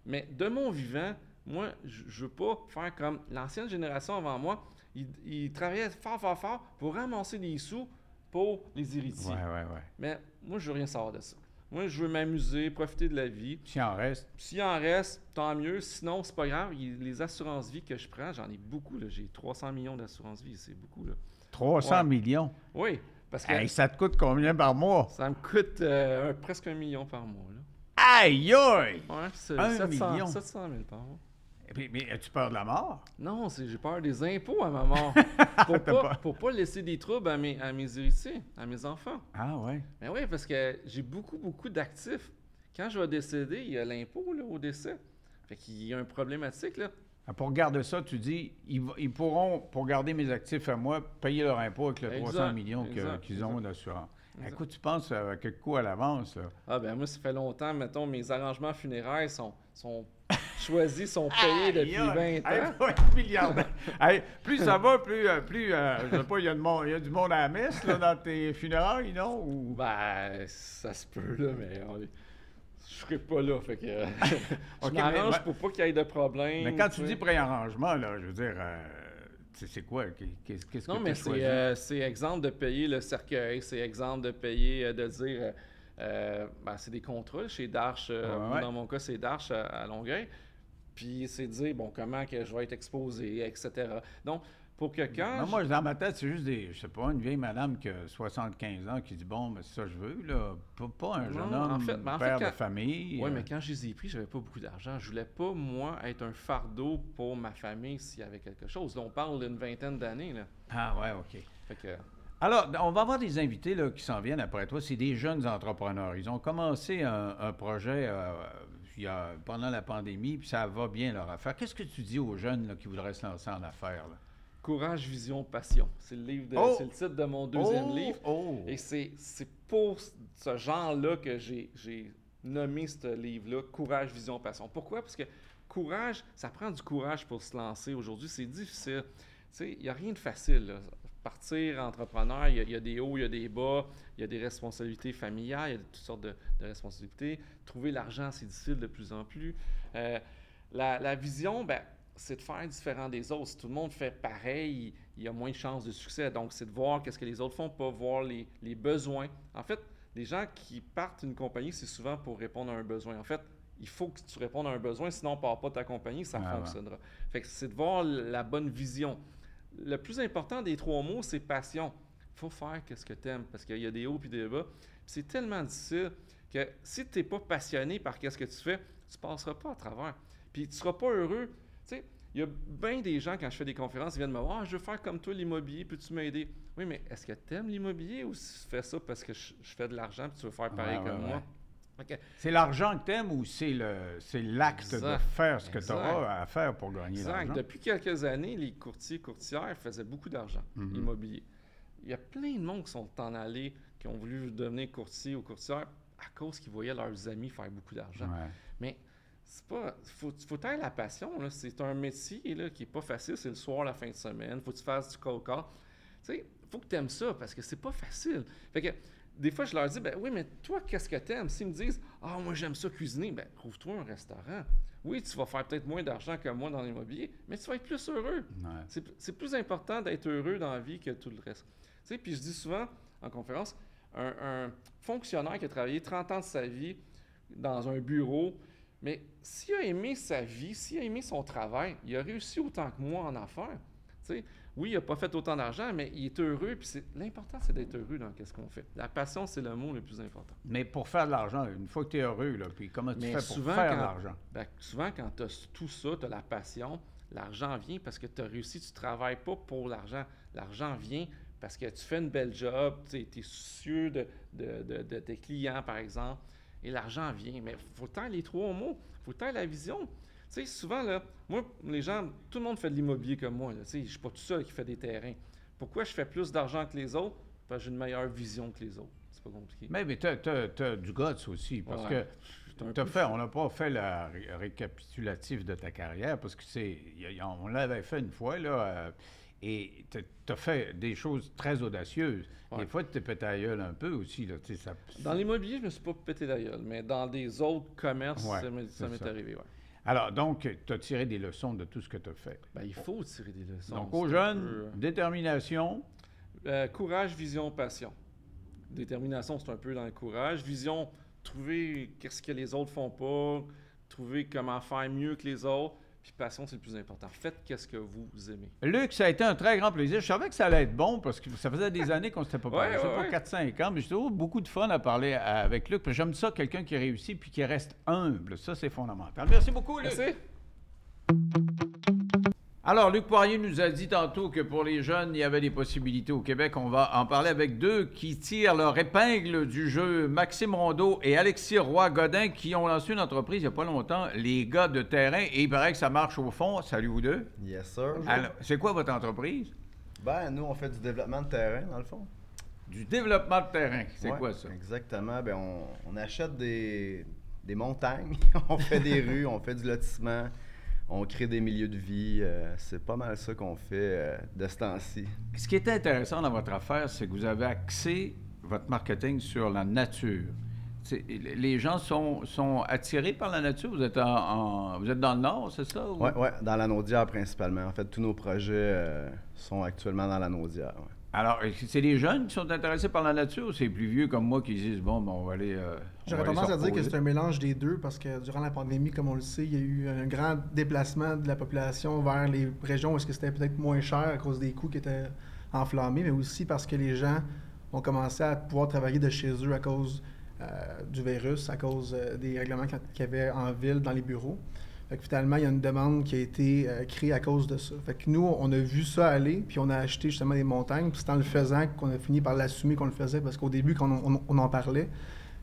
Mais de mon vivant, moi, je ne veux pas faire comme l'ancienne génération avant moi. Ils, ils travaillaient fort, fort, fort pour ramasser des sous pour les héritiers. Ouais, ouais, ouais. Mais moi, je veux rien savoir de ça. Moi, je veux m'amuser, profiter de la vie. S'il en reste, S'il en reste, tant mieux. Sinon, c'est pas grave. Il- les assurances-vie que je prends, j'en ai beaucoup. J'ai 300 millions d'assurances-vie. C'est beaucoup. Là. 300 Ouais. millions? Oui, parce que Hey, ça te coûte combien par mois? ça me coûte euh, presque un million par mois. Là. Aïe, aïe! Ouais, c'est Un 700, million. 700 000 par mois. Mais, mais as-tu peur de la mort? Non, c'est j'ai peur des impôts à ma mort. pour, pas, pour pas laisser des troubles à mes, à mes héritiers, à mes enfants. Ah ouais. Ben oui, parce que j'ai beaucoup, beaucoup d'actifs. Quand je vais décéder, il y a l'impôt là, au décès. Fait qu'il y a une problématique, là. Ah, Pour garder ça, tu dis, ils, pourront, pour garder mes actifs à moi, payer leur impôt avec le Exact, 300 millions qu'ils ont exact. d'assurance. Écoute, tu penses à quelques coups à l'avance, là? Ah ben moi, ça fait longtemps, mettons, mes arrangements funéraires sont, sont choisis, sont payés depuis Aïe, 20 aïe, ans. Hey, plus ça va, plus, euh, plus euh, je sais pas, il y, a du monde- il y a du monde à la messe là, dans tes funérailles, non? Ou... Ben, ça se peut, là, mais on est- je serai pas là, fait que... je Ok, m'arrange mais- pour pas qu'il y ait de problème. Mais quand tu sais. dis préarrangement, là, je veux dire, euh, c'est quoi? Qu'est- Qu'est-ce que Non, mais c'est euh, c'est exemple de payer le cercueil, c'est exemple de payer, euh, de dire, euh, ben, c'est des contrats chez Darche, Ouais, dans mon cas, c'est Darche à, à Longueuil, puis c'est de dire, bon, comment que je vais être exposé, etc. Donc, pour que quand... Non, moi, dans ma tête, c'est juste des, je sais pas, une vieille madame qui a 75 ans qui dit Bon, mais c'est ça je veux, là. Pas, pas un jeune Non, en homme, fait- ben, en fait, père quand- de famille. Oui, euh, mais quand je les ai pris, j'avais pas beaucoup d'argent. Je voulais pas, moi, être un fardeau pour ma famille s'il y avait quelque chose. Là, on parle d'une vingtaine d'années, là. Ah, ouais, OK. Fait que... Alors, on va avoir des invités là, qui s'en viennent après toi. C'est des jeunes entrepreneurs. Ils ont commencé un, un projet euh, il y a- pendant la pandémie, puis ça va bien leur affaire. Qu'est-ce que tu dis aux jeunes là, qui voudraient se lancer en affaires? là? Courage, vision, passion. C'est le livre de, Oh! c'est le titre de mon deuxième Oh! livre. Oh! Et c'est c'est pour ce genre-là que j'ai j'ai nommé ce livre-là, Courage, Vision, Passion. Pourquoi? Parce que courage, ça prend du courage pour se lancer. Aujourd'hui, c'est difficile. Il n'y a rien de facile. là. Partir entrepreneur, il y, a, il y a des hauts, il y a des bas, il y a des responsabilités familiales, il y a toutes sortes de, de responsabilités. Trouver l'argent, c'est difficile de plus en plus. Euh, la, la vision, ben, c'est de faire différent des autres. Si tout le monde fait pareil, il y a moins de chances de succès. Donc, c'est de voir qu'est-ce que les autres font, pas voir les, les besoins. En fait, les gens qui partent une compagnie, c'est souvent pour répondre à un besoin. En fait, il faut que tu répondes à un besoin, sinon on ne part pas de ta compagnie, ça ne Ah ouais. fonctionnera. Fait que c'est de voir la bonne vision. Le plus important des trois mots, c'est passion. Il faut faire ce que tu aimes, parce qu'il y a des hauts et des bas. C'est tellement difficile que si tu n'es pas passionné par ce que tu fais, tu ne passeras pas à travers. Puis tu ne seras pas heureux. Tu sais, il y a bien des gens, quand je fais des conférences, ils viennent me voir, Ah, je veux faire comme toi l'immobilier, peux-tu m'aider? Oui, mais est-ce que tu aimes l'immobilier ou si tu fais ça parce que je, je fais de l'argent puis tu veux faire pareil Ouais, comme ouais, moi? ouais. C'est l'argent que t'aimes ou c'est l'acte de faire ce que tu auras à faire pour gagner Exact. l'argent? Depuis quelques années, les courtiers courtières faisaient beaucoup d'argent Mhm. immobilier. Il y a plein de monde qui sont en allés, qui ont voulu devenir courtier ou courtière à cause qu'ils voyaient leurs amis faire beaucoup d'argent. Mais c'est pas. Faut, faut la passion. là. C'est un métier là, qui est pas facile. C'est le soir, la fin de semaine. Faut que tu fasses du cold call. Tu sais, faut que tu aimes ça parce que c'est pas facile. Fait que des fois, je leur dis, ben oui, mais toi, qu'est-ce que tu aimes? S'ils me disent, ah, moi, j'aime ça cuisiner, ben trouve-toi un restaurant. Oui, tu vas faire peut-être moins d'argent que moi dans l'immobilier, mais tu vas être plus heureux. Ouais. C'est c'est plus important d'être heureux dans la vie que tout le reste. Tu sais, puis je dis souvent en conférence, un, un fonctionnaire qui a travaillé 30 ans de sa vie dans un bureau, mais s'il a aimé sa vie, s'il a aimé son travail, il a réussi autant que moi en affaires. Oui, il n'a pas fait autant d'argent, mais il est heureux. Puis l'important, c'est d'être heureux dans ce qu'on fait. La passion, c'est le mot le plus important. Mais pour faire de l'argent, une fois que tu es heureux, là, puis comment tu Mais fais pour faire de l'argent? Ben, souvent, quand tu as tout ça, tu as la passion, l'argent vient parce que tu as réussi, tu ne travailles pas pour l'argent. L'argent vient parce que tu fais une belle job, tu es soucieux de, de- de- de tes clients, par exemple, et l'argent vient. Mais il faut tant les trois mots, il faut tant la vision. Tu sais, souvent, là, moi, les gens, tout le monde fait de l'immobilier comme moi. là. Tu sais, je ne suis pas tout seul qui fait des terrains. Pourquoi je fais plus d'argent que les autres? Parce que j'ai une meilleure vision que les autres. C'est pas compliqué. Mais, mais tu as, du guts aussi, parce Ouais. que fait, on n'a pas fait le ré- récapitulatif de ta carrière, parce que c'est, on l'avait fait une fois, là, euh, et tu as fait des choses très audacieuses. Ouais. Des fois, tu t'es pété la gueule un peu aussi, là, ça... Dans l'immobilier, je ne me suis pas pété la gueule, mais dans des autres commerces, Ouais, ça m'est, arrivé. Ouais. Alors, donc, tu as tiré des leçons de tout ce que tu as fait. Ben, il faut tirer des leçons. donc, aux un jeunes, peu, euh, détermination, euh, courage, vision, passion. Détermination, c'est un peu dans le courage. Vision, trouver qu'est-ce que les autres font pas, trouver comment faire mieux que les autres. Puis passion, c'est le plus important. Faites qu'est-ce que vous aimez. Luc, ça a été un très grand plaisir. Je savais que ça allait être bon parce que ça faisait des années qu'on ne s'était pas parlé. Ouais, ça ouais, fait pas 4-5 ans, mais j'ai toujours beaucoup de fun à parler avec Luc. J'aime ça, quelqu'un qui réussit puis qui reste humble. Ça, c'est fondamental. Merci beaucoup, Luc. Merci. Alors, Luc Poirier nous a dit tantôt que pour les jeunes, il y avait des possibilités au Québec. On va en parler avec deux qui tirent leur épingle du jeu. Maxime Rondeau et Alexis Roy-Godin qui ont lancé une entreprise il n'y a pas longtemps, les gars de terrain. Et il paraît que ça marche au fond. Salut vous deux. Yes, sir. Alors, c'est quoi votre entreprise? Ben, nous, on fait du développement de terrain, dans le fond. Du développement de terrain. C'est Ouais, quoi ça? Exactement. Ben, on, on achète des, des montagnes, on fait des rues, on fait du lotissement, on crée des milieux de vie. euh, c'est pas mal ça qu'on fait euh, de ce temps-ci. Ce qui est intéressant dans votre affaire, c'est que vous avez axé votre marketing sur la nature. Les gens sont, sont attirés par la nature. Vous êtes, en, en- vous êtes dans le nord, c'est ça? ou- Ouais, ouais, dans la Naudière principalement. En fait, tous nos projets euh, sont actuellement dans la Naudière. ouais. Alors, est-ce que c'est les jeunes qui sont intéressés par la nature ou c'est les plus vieux comme moi qui disent bon, ben, on va aller. euh, J'aurais tendance à dire que c'est un mélange des deux parce que durant la pandémie, comme on le sait, il y a eu un grand déplacement de la population vers les régions où c'était peut-être moins cher à cause des coûts qui étaient enflammés, mais aussi parce que les gens ont commencé à pouvoir travailler de chez eux à cause euh, du virus, à cause euh, des règlements qu'il y avait en ville, dans les bureaux. Fait que finalement, il y a une demande qui a été euh, créée à cause de ça. Fait que nous, on a vu ça aller, puis on a acheté justement des montagnes. Puis c'est en le faisant qu'on a fini par l'assumer qu'on le faisait, parce qu'au début, quand on, en parlait,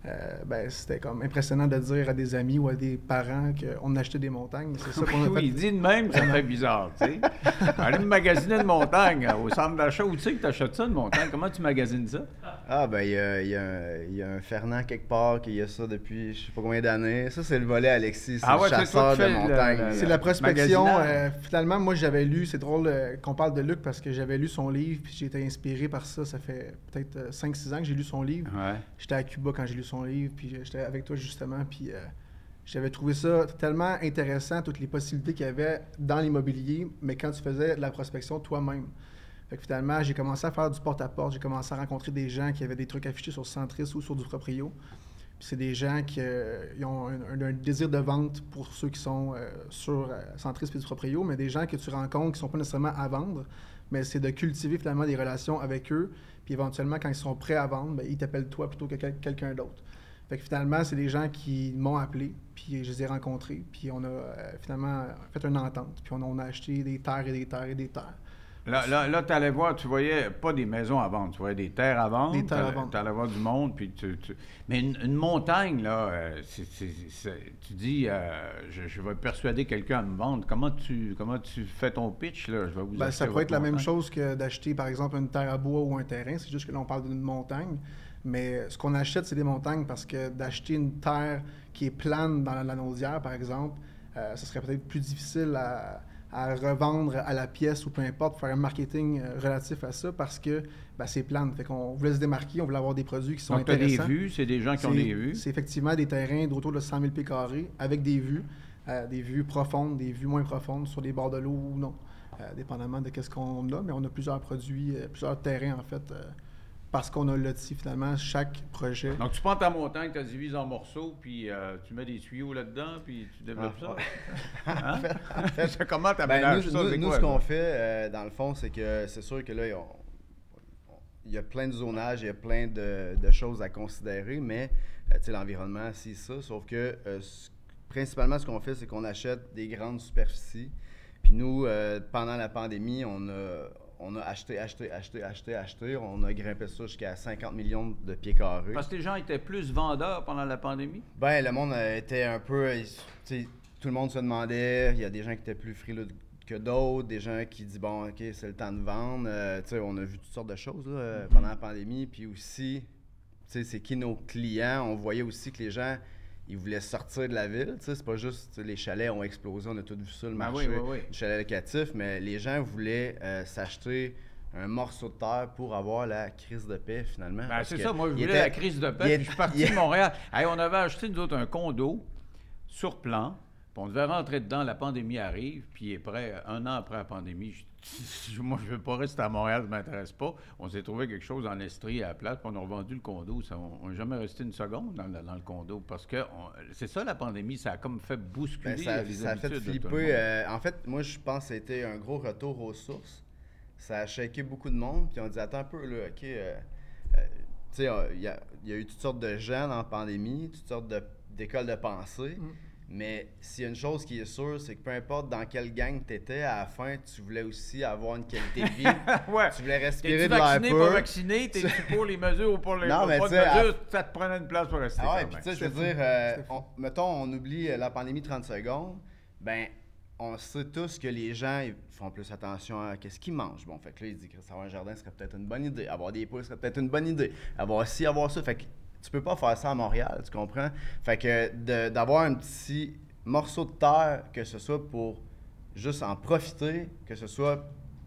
euh, ben, c'était comme impressionnant de dire à des amis ou à des parents qu'on achetait des montagnes. C'est ça qu'on a Oui, fait. il dit de même, ça fait bizarre, tu sais. Aller me magasiner de montagne euh, au centre d'achat, où tu sais que tu achètes ça de montagne? Comment tu magasines ça? Ah, ben, il y a, il y a un- il y a un Fernand quelque part qui a ça depuis je sais pas combien d'années. Ça, c'est le volet Alexis, c'est Ah le ouais, toi chasseur de le- montagne. le- C'est la prospection. euh, finalement, moi, j'avais lu, c'est drôle euh, qu'on parle de Luc parce que j'avais lu son livre, puis j'ai été inspiré par ça. Ça fait peut-être euh, 5-6 ans que j'ai lu son livre. Ouais. J'étais à Cuba quand j'ai lu son livre, puis euh, j'étais avec toi justement, puis euh, j'avais trouvé ça tellement intéressant, toutes les possibilités qu'il y avait dans l'immobilier, mais quand tu faisais de la prospection toi-même. Finalement, j'ai commencé à faire du porte-à-porte, j'ai commencé à rencontrer des gens qui avaient des trucs affichés sur Centris ou sur du Proprio. Puis c'est des gens qui euh, ont un, désir de vente pour ceux qui sont sur Centris et du Proprio, mais des gens que tu rencontres qui ne sont pas nécessairement à vendre, mais c'est de cultiver finalement des relations avec eux, puis éventuellement, quand ils sont prêts à vendre, ben, ils t'appellent toi plutôt que quel- quelqu'un d'autre. Fait que finalement, c'est des gens qui m'ont appelé, puis je les ai rencontrés, puis on a euh, finalement fait une entente, puis on a acheté des terres et des terres et des terres. Là, là, là tu allais voir, tu voyais pas des maisons à vendre, tu voyais des terres à vendre. Des terres à vendre. T'allais voir du monde, puis tu, tu- Mais une, une montagne, là, euh, c'est- c'est- c'est- tu dis, euh, je, je vais persuader quelqu'un à me vendre. Comment tu, comment tu fais ton pitch, là? Je vais vous Ben, ça pourrait être la même chose que d'acheter, par exemple, une terre à bois ou un terrain. C'est juste que là, on parle d'une montagne. Mais ce qu'on achète, c'est des montagnes parce que d'acheter une terre qui est plane dans la naudière, par exemple, euh, ce serait peut-être plus difficile à, à revendre à la pièce ou peu importe, faire un marketing euh, relatif à ça parce que ben, c'est plane. Fait qu'on voulait se démarquer, on voulait avoir des produits qui sont Donc, as des intéressants. vues, c'est des gens qui ont des vues. C'est effectivement des terrains d'autour de 100 000 pieds carrés avec des vues, euh, des vues profondes, des vues moins profondes sur des bords de l'eau ou non, euh, dépendamment de ce qu'on a. Mais on a plusieurs produits, euh, plusieurs terrains en fait, parce qu'on a loti finalement chaque projet. Donc, tu prends ta montagne, tu la divises en morceaux, puis euh, tu mets des tuyaux là-dedans, puis tu développes Ah, ça? Hein? comment tu Ben, nous, ça? nous- nous, quoi, ce qu'on fait, euh, dans le fond, c'est que c'est sûr que là, il y a plein de zonages, il y a plein de, de choses à considérer, mais euh, tu sais, l'environnement, c'est ça. Sauf que ce- principalement, ce qu'on fait, c'est qu'on achète des grandes superficies. Puis nous, pendant la pandémie, on a, on a acheté, acheté, acheté, acheté, acheté. On a grimpé ça jusqu'à 50 millions de pieds carrés. Parce que les gens étaient plus vendeurs pendant la pandémie? Ben, le monde euh, était un peu. euh, tout le monde se demandait. Il y a des gens qui étaient plus frileux que d'autres, des gens qui disent bon, ok, c'est le temps de vendre. Euh, on a vu toutes sortes de choses là, euh, pendant la pandémie. Puis aussi, c'est qui nos clients? On voyait aussi que les gens, ils voulaient sortir de la ville. C'est pas juste les chalets ont explosé, on a tous vu ça, le Ben marché oui, oui, oui. du chalet locatif, mais les gens voulaient euh, s'acheter un morceau de terre pour avoir la crise de paix finalement. Ben, c'est ça, moi, je il voulais était- la crise de il paix, est- puis je suis parti il de Montréal. Hey, on avait acheté, nous autres, un condo sur plan, puis on devait rentrer dedans, la pandémie arrive, puis il est prêt, un an après la pandémie, je- moi, je ne veux pas rester à Montréal, ça ne m'intéresse pas. On s'est trouvé quelque chose en Estrie à la place, puis on a revendu le condo. Ça, on n'a jamais resté une seconde dans, le- dans le condo, parce que c'est ça, la pandémie, ça a comme fait bousculer Ben, ça, les ça a fait flipper. euh, en fait, moi, je pense que c'était un gros retour aux sources. Ça a shaké beaucoup de monde. Puis on dit, attends un peu, là, OK. euh, euh, tu sais, il y, a, y a eu toutes sortes de gens dans la pandémie, toutes sortes de- d'écoles de, pensée. Mm. Mais s'il y a une chose qui est sûre, c'est que peu importe dans quelle gang tu étais, à la fin, tu voulais aussi avoir une qualité de vie. ouais. Tu voulais respirer T'es-tu de l'air vacciné, pur. pas vacciné? Pour les mesures ou pour les Non, mais pas de tu à- mesures? Ça te prenait une place pour rester. Ah ouais, puis tu sais, je veux dire, euh, on- mettons, on oublie euh, la pandémie 30 secondes, ben, on sait tous que les gens ils font plus attention à qu'est-ce qu'ils mangent. Bon, fait que là, il dit que avoir un jardin serait peut-être une bonne idée. Avoir des poules serait peut-être une bonne idée. Avoir ci, avoir ça. Fait que tu peux pas faire ça à Montréal, tu comprends? Fait que d'avoir un petit morceau de terre, que ce soit pour juste en profiter, que ce soit.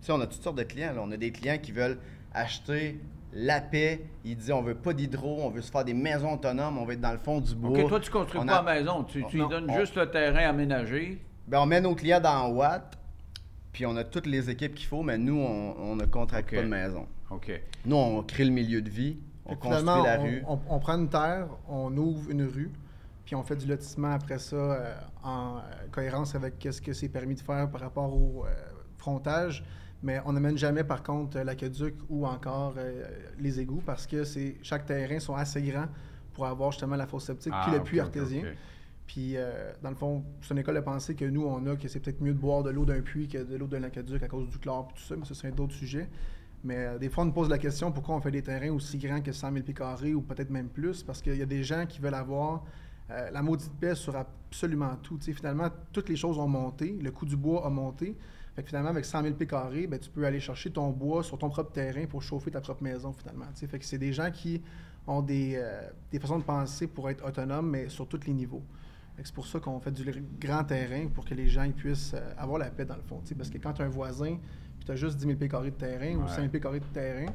Tu sais, on a toutes sortes de clients. là. On a des clients qui veulent acheter la paix. Ils disent on veut pas d'hydro, on veut se faire des maisons autonomes, on veut être dans le fond du bois. OK, toi, tu construis On pas a- maison. Tu, tu Non, lui donnes on- juste le terrain aménagé. Ben, on met nos clients dans Watt, puis on a toutes les équipes qu'il faut, mais nous, on, on ne contracte pas de maison. OK. Nous, on crée le milieu de vie, on construit la on, rue. On, on prend une terre, on ouvre une rue, puis on fait du lotissement après ça euh, en euh, cohérence avec ce que c'est permis de faire par rapport au euh, frontage. Mais on n'amène jamais, par contre, l'aqueduc ou encore euh, les égouts parce que chaque terrain sont assez grands pour avoir justement la fosse septique puis le Ah, puits artésien. Puis, euh, dans le fond, c'est une école de pensée que nous, on a, que c'est peut-être mieux de boire de l'eau d'un puits que de l'eau d'un aqueduc à cause du chlore et tout ça, mais ce serait d'autres sujets. Mais euh, des fois, on nous pose la question pourquoi on fait des terrains aussi grands que 100 000 pieds carrés ou peut-être même plus, parce qu'il y a des gens qui veulent avoir euh, la maudite paix sur absolument tout. Tu sais, finalement, toutes les choses ont monté, le coût du bois a monté. Finalement, avec 100 000 pieds carrés, ben, tu peux aller chercher ton bois sur ton propre terrain pour chauffer ta propre maison, finalement. tu sais. Fait que c'est des gens qui ont des, euh, des façons de penser pour être autonomes, mais sur tous les niveaux. C'est pour ça qu'on fait du grand terrain pour que les gens ils puissent avoir la paix dans le fond. Parce que quand un voisin, tu as juste 10 000 pieds carrés de terrain ou Ouais. 5 000 pieds carrés de terrain,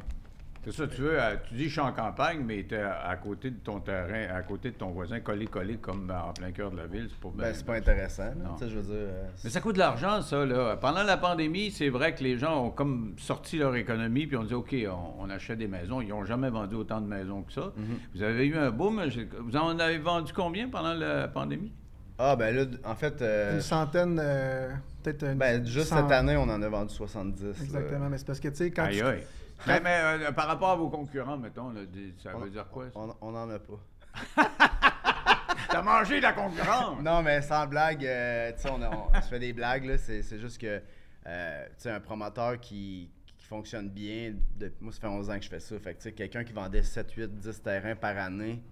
C'est ça, tu veux, euh, tu dis je suis en campagne, mais tu es à côté de ton terrain, à côté de ton voisin, collé, collé comme en plein cœur de la ville. C'est pas bien. Ben, c'est pas intéressant. Non. Je veux dire. euh, Mais ça coûte de l'argent, ça. Là. Pendant la pandémie, c'est vrai que les gens ont comme sorti leur économie puis on dit OK, on, on achète des maisons. Ils n'ont jamais vendu autant de maisons que ça. Mhm. Vous avez eu un boom. Vous en avez vendu combien pendant la pandémie? Ah, ben là, en fait, euh, une centaine, euh, peut-être ben, juste cette année, on en a vendu 70. là. Exactement, mais c'est parce que tu sais, quand Aïe, tu- aïe. Mais, mais, euh, par rapport à vos concurrents, mettons, là, ça On- veut dire quoi? ça? On, on en a pas. T'as mangé la concurrence! Non, mais sans blague, euh, tu sais, on, a- on se fait des blagues, là. C'est c'est juste que, euh, tu sais, un promoteur qui, qui fonctionne bien, de- moi, ça fait 11 ans que je fais ça. Fait que, tu sais, quelqu'un qui vendait 7, 8, 10 terrains par année,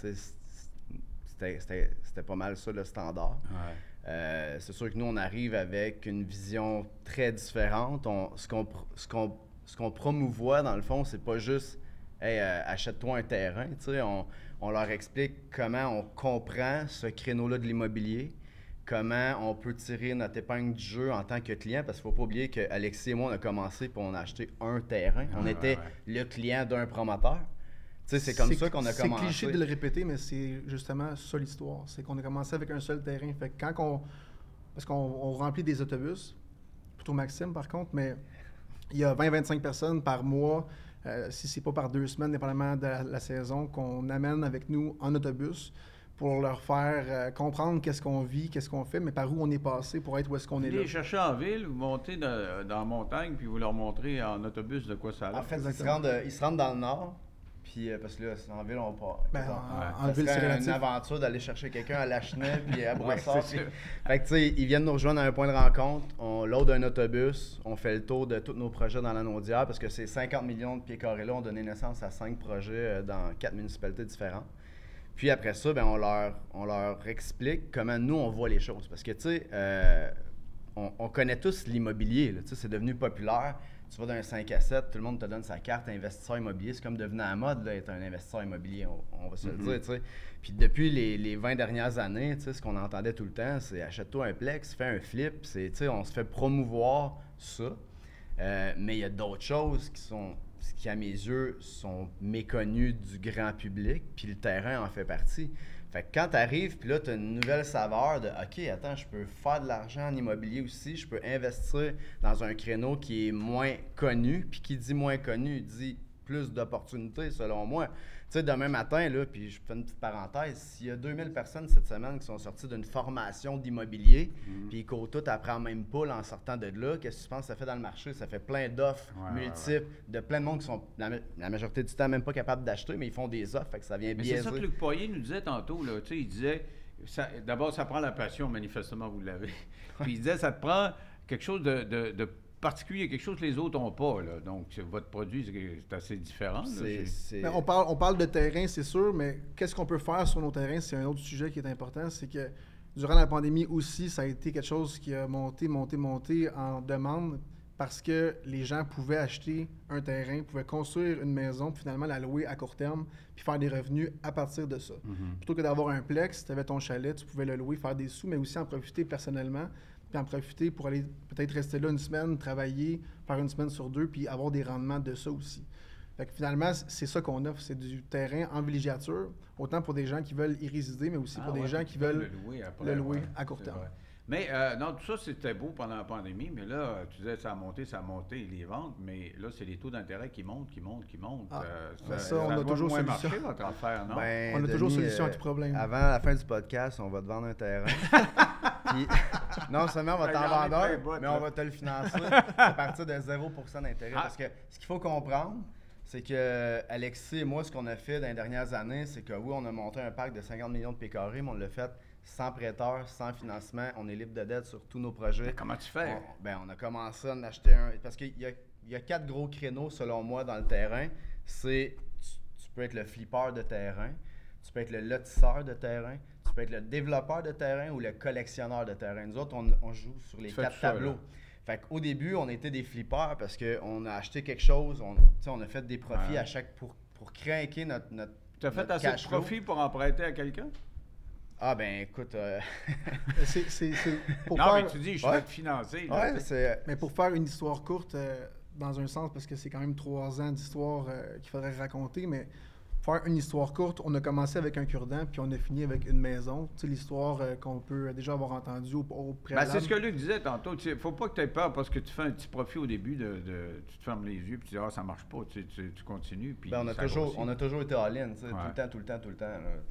tu sais, c'était- c'était c'était pas mal ça, le standard. Ouais. Euh, c'est sûr que nous, on arrive avec une vision très différente. On- ce qu'on pr- ce qu'on ce qu'on promouvoit, dans le fond, c'est pas juste Hey, euh, achète-toi un terrain. On, on leur explique comment on comprend ce créneau-là de l'immobilier, comment on peut tirer notre épingle du jeu en tant que client, parce qu'il ne faut pas oublier qu'Alexis et moi, on a commencé et on a acheté un terrain. On Ouais, était ouais, le client d'un promoteur. C'est comme ça qu'on a commencé. C'est cliché de le répéter, mais c'est justement ça l'histoire. C'est qu'on a commencé avec un seul terrain. Fait que quand on. Parce qu'on on remplit des autobus, plutôt Maxime par contre, mais il y a 20-25 personnes par mois, euh, si c'est pas par deux semaines, dépendamment de la, la saison, qu'on amène avec nous en autobus pour leur faire euh, comprendre qu'est-ce qu'on vit, qu'est-ce qu'on fait, mais par où on est passé pour être où est-ce qu'on Vous est là. les cherchez en ville, vous montez dans, dans la montagne, puis vous leur montrez en autobus de quoi ça a l'air. En fait, ils se, rendent, ils se rendent dans le nord, puis euh, parce que là, en ville, on part. Ben, en, ville, c'est une aventure d'aller chercher quelqu'un à Lachenay puis à Brossard. puis-. Fait que, tu sais, ils viennent nous rejoindre à un point de rencontre. On load un autobus. On fait le tour de tous nos projets dans la Naudière parce que ces 50 millions de pieds carrés-là ont donné naissance à cinq projets euh, dans quatre municipalités différentes. Puis après ça, ben, on, leur, on leur explique comment nous, on voit les choses. Parce que, tu sais, euh, on, on connaît tous l'immobilier. là. Tu sais, C'est devenu populaire. Tu vas d'un 5 à 7, tout le monde te donne sa carte investisseur immobilier. C'est comme devenir à la mode, là, être un investisseur immobilier, on, on va se le dire. tu sais. Puis depuis les, les 20 dernières années, ce qu'on entendait tout le temps, c'est achète-toi un plex, fais un flip. On se fait promouvoir ça. Euh, mais il y a d'autres choses qui sont qui, à mes yeux, sont méconnues du grand public, puis le terrain en fait partie. Fait que quand tu arrives, puis là, tu as une nouvelle saveur de OK, attends, je peux faire de l'argent en immobilier aussi, je peux investir dans un créneau qui est moins connu, puis qui dit moins connu, dit plus d'opportunités selon moi. Tu sais, demain matin, là, puis je fais une petite parenthèse, s'il y a 2000 personnes cette semaine qui sont sorties d'une formation d'immobilier, puis ils courent tout après même poule en sortant de là, qu'est-ce que tu penses que ça fait dans le marché? Ça fait plein d'offres Ouais, ouais, multiples, de plein de monde qui sont, la, ma- la majorité du temps, même pas capables d'acheter, mais ils font des offres, fait que ça vient Mais c'est ça que Luc Poirier nous disait tantôt. Là. Tu sais, Il disait d'abord, ça prend la passion, manifestement, vous l'avez. Puis il disait, ça te prend quelque chose de, de- de particulier, quelque chose que les autres n'ont pas. Là. Donc, votre produit, c'est- assez différent. là. On, parle, on parle de terrain, c'est sûr, mais qu'est-ce qu'on peut faire sur nos terrains, c'est un autre sujet qui est important. C'est que durant la pandémie aussi, ça a été quelque chose qui a monté, monté, monté en demande parce que les gens pouvaient acheter un terrain, pouvaient construire une maison, puis finalement la louer à court terme, puis faire des revenus à partir de ça. Plutôt que d'avoir un plex, tu avais ton chalet, tu pouvais le louer, faire des sous, mais aussi en profiter personnellement, puis en profiter pour aller peut-être rester là une semaine, travailler, faire une semaine sur deux, puis avoir des rendements de ça aussi. Fait que finalement, c'est ça qu'on offre, c'est du terrain en villégiature, autant pour des gens qui veulent y résider, mais aussi Ah pour des ouais, gens puis qui veulent le louer, après, le louer ouais, à court terme. vrai. Mais euh, non, tout ça, c'était beau pendant la pandémie, mais là, tu disais, ça a monté, ça a monté, les ventes, mais là, c'est les taux d'intérêt qui montent, qui montent, qui montent. Ah, Euh, ben ça, on a toujours moins solution. marcher, votre affaire, non? Ben, On a toujours Denis, solution à euh, tout problème. Avant la fin du podcast, on va te vendre un terrain. Puis, non seulement on va t'en vendre un, mais on va te le financer à partir de 0% d'intérêt. Ah. Parce que ce qu'il faut comprendre, c'est que Alexis et moi, ce qu'on a fait dans les dernières années, c'est que oui, on a monté un parc de 50 millions de pieds carrés, mais on l'a fait sans prêteur, sans financement. On est libre de dette sur tous nos projets. Comment tu fais? On, ben, on a commencé à en acheter un. Parce qu'il y a, il y a quatre gros créneaux, selon moi, dans le terrain. C'est tu, tu peux être le flipper de terrain, tu peux être le lotisseur de terrain, tu peux être le développeur de terrain ou le collectionneur de terrain. Nous autres, on, on joue sur les Tu quatre ça, tableaux. là. Fait qu'au début, on était des flippers parce qu'on a acheté quelque chose, on, a fait des profits Ouais. à chaque. pour, pour craquer notre. notre Tu as fait notre assez de cash flow. profit pour en prêter à quelqu'un? Ah, ben écoute. euh, C'est- c'est- c'est pour Non, faire- mais tu dis, je Ouais. vais te financer. là, ouais, c'est. Mais pour faire une histoire courte, euh, dans un sens, parce que c'est quand même trois ans d'histoire euh, qu'il faudrait raconter, mais faire une histoire courte, on a commencé avec un cure-dent, puis on a fini avec une maison. Tu sais, l'histoire euh, qu'on peut déjà avoir entendue au, au Ben, préalable. c'est ce que Luc disait tantôt. Il ne faut pas que tu aies peur parce que tu fais un petit profit au début, de, de- tu te fermes les yeux puis tu dis Ah, ça marche pas. Tu, tu- tu continues. Puis Ben, on, a toujours, grossit. on a toujours été all-in, tout le temps, tout le temps, tout le temps.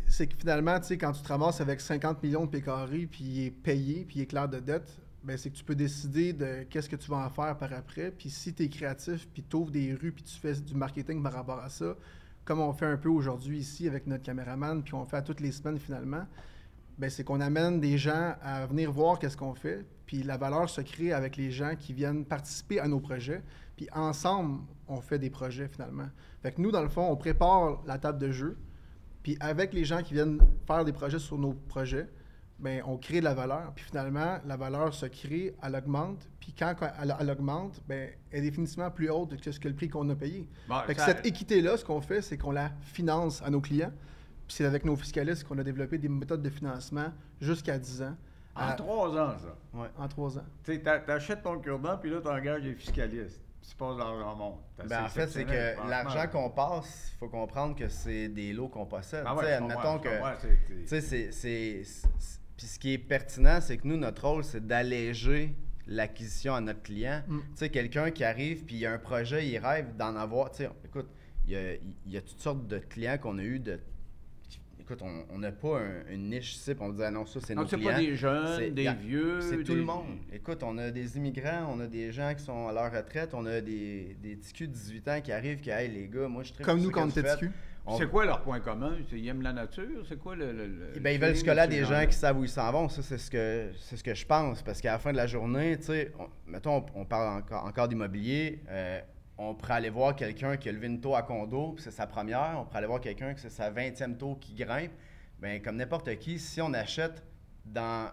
c'est que finalement, tu sais, quand tu te ramasses avec 50 millions de carrés, puis il est payé, puis il est clair de dette, ben c'est que tu peux décider de qu'est-ce que tu vas en faire par après. Puis si tu es créatif, puis tu ouvres des rues, puis tu fais du marketing par rapport à ça, comme on fait un peu aujourd'hui ici avec notre caméraman, puis on fait toutes les semaines finalement, ben c'est qu'on amène des gens à venir voir qu'est-ce qu'on fait, puis la valeur se crée avec les gens qui viennent participer à nos projets, puis ensemble, on fait des projets finalement. Nous, dans le fond, on prépare la table de jeu, puis avec les gens qui viennent faire des projets sur nos projets, ben, on crée de la valeur. Puis finalement, la valeur se crée, elle augmente. Puis quand elle, elle augmente, ben, elle est définitivement plus haute que ce que le prix qu'on a payé. Bon, Fait que cette équité-là, ce qu'on fait, c'est qu'on la finance à nos clients. Puis c'est avec nos fiscalistes qu'on a développé des méthodes de financement jusqu'à 10 ans, En à- trois ans, ça. en 3 ans. Tu sais, t'a- t'achètes ton cure-dent, puis là, tu engages des fiscalistes. Tu passes l'argent monde. Ben, en fait, c'est que l'argent qu'on passe, il faut comprendre que c'est des lots qu'on possède. Ah Tu sais, admettons que. c'est- Puis ce qui est pertinent, c'est que nous, notre rôle, c'est d'alléger l'acquisition à notre client. Mm. Tu sais, quelqu'un qui arrive, puis il a un projet, il rêve d'en avoir. Tu sais, écoute, il y a, il y a toutes sortes de clients qu'on a eu de. Écoute, on n'a pas un- une niche puis on dit, ah non, ça, c'est nos clients. pas des jeunes, des vieux. C'est tout le monde. Écoute, on a des immigrants, on a des gens qui sont à leur retraite, on a des, des TQ de 18 ans qui arrivent, qui, hey les gars, moi je tripe Comme sur nous quand on était. TQ. C'est quoi leur point commun? Ils aiment la nature? C'est quoi le. le- le- Eh ben, ils le veulent se coller à que des gens en qui savent où ils s'en vont. Ça, c'est ce que c'est ce que je pense. Parce qu'à la fin de la journée, tu sais, on- mettons, on, on parle encore, encore d'immobilier. euh, on pourrait aller voir quelqu'un qui a levé une tour à condo, puis c'est sa première. On pourrait aller voir quelqu'un qui c'est sa 20e tour qui grimpe. Bien, comme n'importe qui, si on achète dans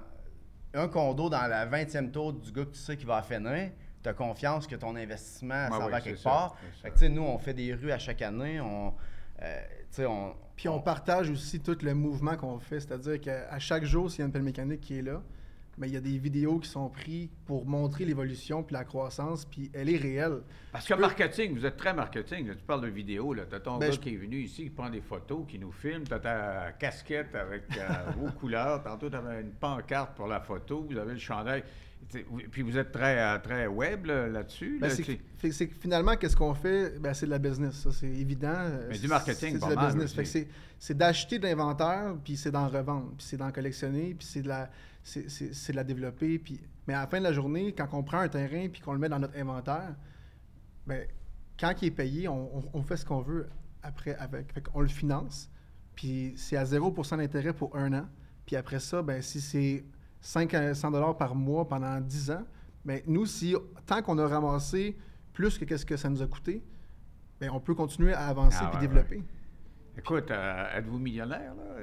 un condo dans la 20e tour du gars que tu sais qui va finir, tu as confiance que ton investissement s'en va quelque ça, part. Fait que, tu sais, nous, on fait des rues à chaque année. On, euh, on, Puis on partage aussi tout le mouvement qu'on fait, c'est-à-dire qu'à chaque jour, s'il y a une pelle mécanique qui est là, ben, il y a des vidéos qui sont prises pour montrer l'évolution puis la croissance, puis elle est réelle. Parce que marketing, vous êtes très marketing. là. Tu parles de vidéo. Tu as ton Ben, gars je- qui est venu ici, qui prend des photos, qui nous filme. Tu as ta casquette avec euh, vos couleurs. Tantôt, tu avais une pancarte pour la photo. Vous avez le chandail. Puis vous êtes très, euh, très web là, là-dessus. Ben, là, c'est c'est que finalement, qu'est-ce qu'on fait? Ben, c'est de la business, ça, c'est évident. Mais C'est- du marketing, c'est pas de la business. aussi. Fait que c'est- c'est d'acheter de l'inventaire, puis c'est d'en revendre, puis c'est d'en collectionner, puis c'est de la c'est- c'est c'est de la développer. Puis... Mais à la fin de la journée, quand on prend un terrain puis qu'on le met dans notre inventaire, ben, quand il est payé, on, on- on fait ce qu'on veut après avec. Fait qu'on le finance, puis c'est à 0% d'intérêt pour un an. Puis après ça, ben, si c'est 500 dollars par mois pendant 10 ans, ben, nous, si tant qu'on a ramassé plus que ce que ça nous a coûté, ben, on peut continuer à avancer Ah, puis ouais, développer. Écoute, euh, êtes-vous millionnaire, là?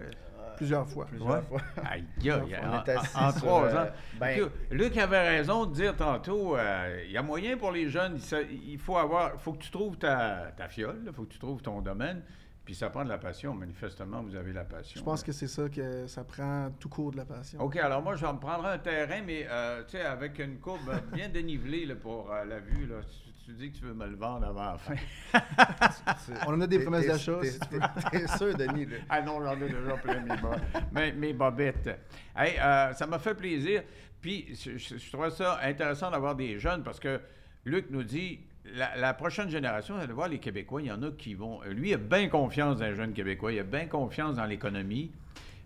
Plusieurs fois. Plusieurs Ouais. fois. Aïe, aïe, On en, en trois euh, ans. ben- Luc avait raison de dire tantôt, euh, il y a moyen pour les jeunes, il faut avoir, faut que tu trouves ta, ta fiole, il faut que tu trouves ton domaine, puis ça prend de la passion. Manifestement, vous avez la passion. Je pense là. que c'est ça que ça prend tout court de la passion. OK, alors moi, je vais me prendre un terrain, mais euh, tu sais, avec une courbe bien dénivelée là, pour euh, la vue. Là. Tu, tu dis que tu veux me le vendre avant la fin. On en a des promesses d'achat, t'es- sûr, Denis? là? Ah non, j'en ai déjà plein mes, bo- mes, mes bobettes. Hey, euh, ça m'a fait plaisir. Puis, je, je, je trouvais ça intéressant d'avoir des jeunes parce que Luc nous dit la, la prochaine génération, vous allez voir les Québécois, il y en a qui vont. Lui, il a bien confiance dans les jeunes Québécois, il a bien confiance dans l'économie.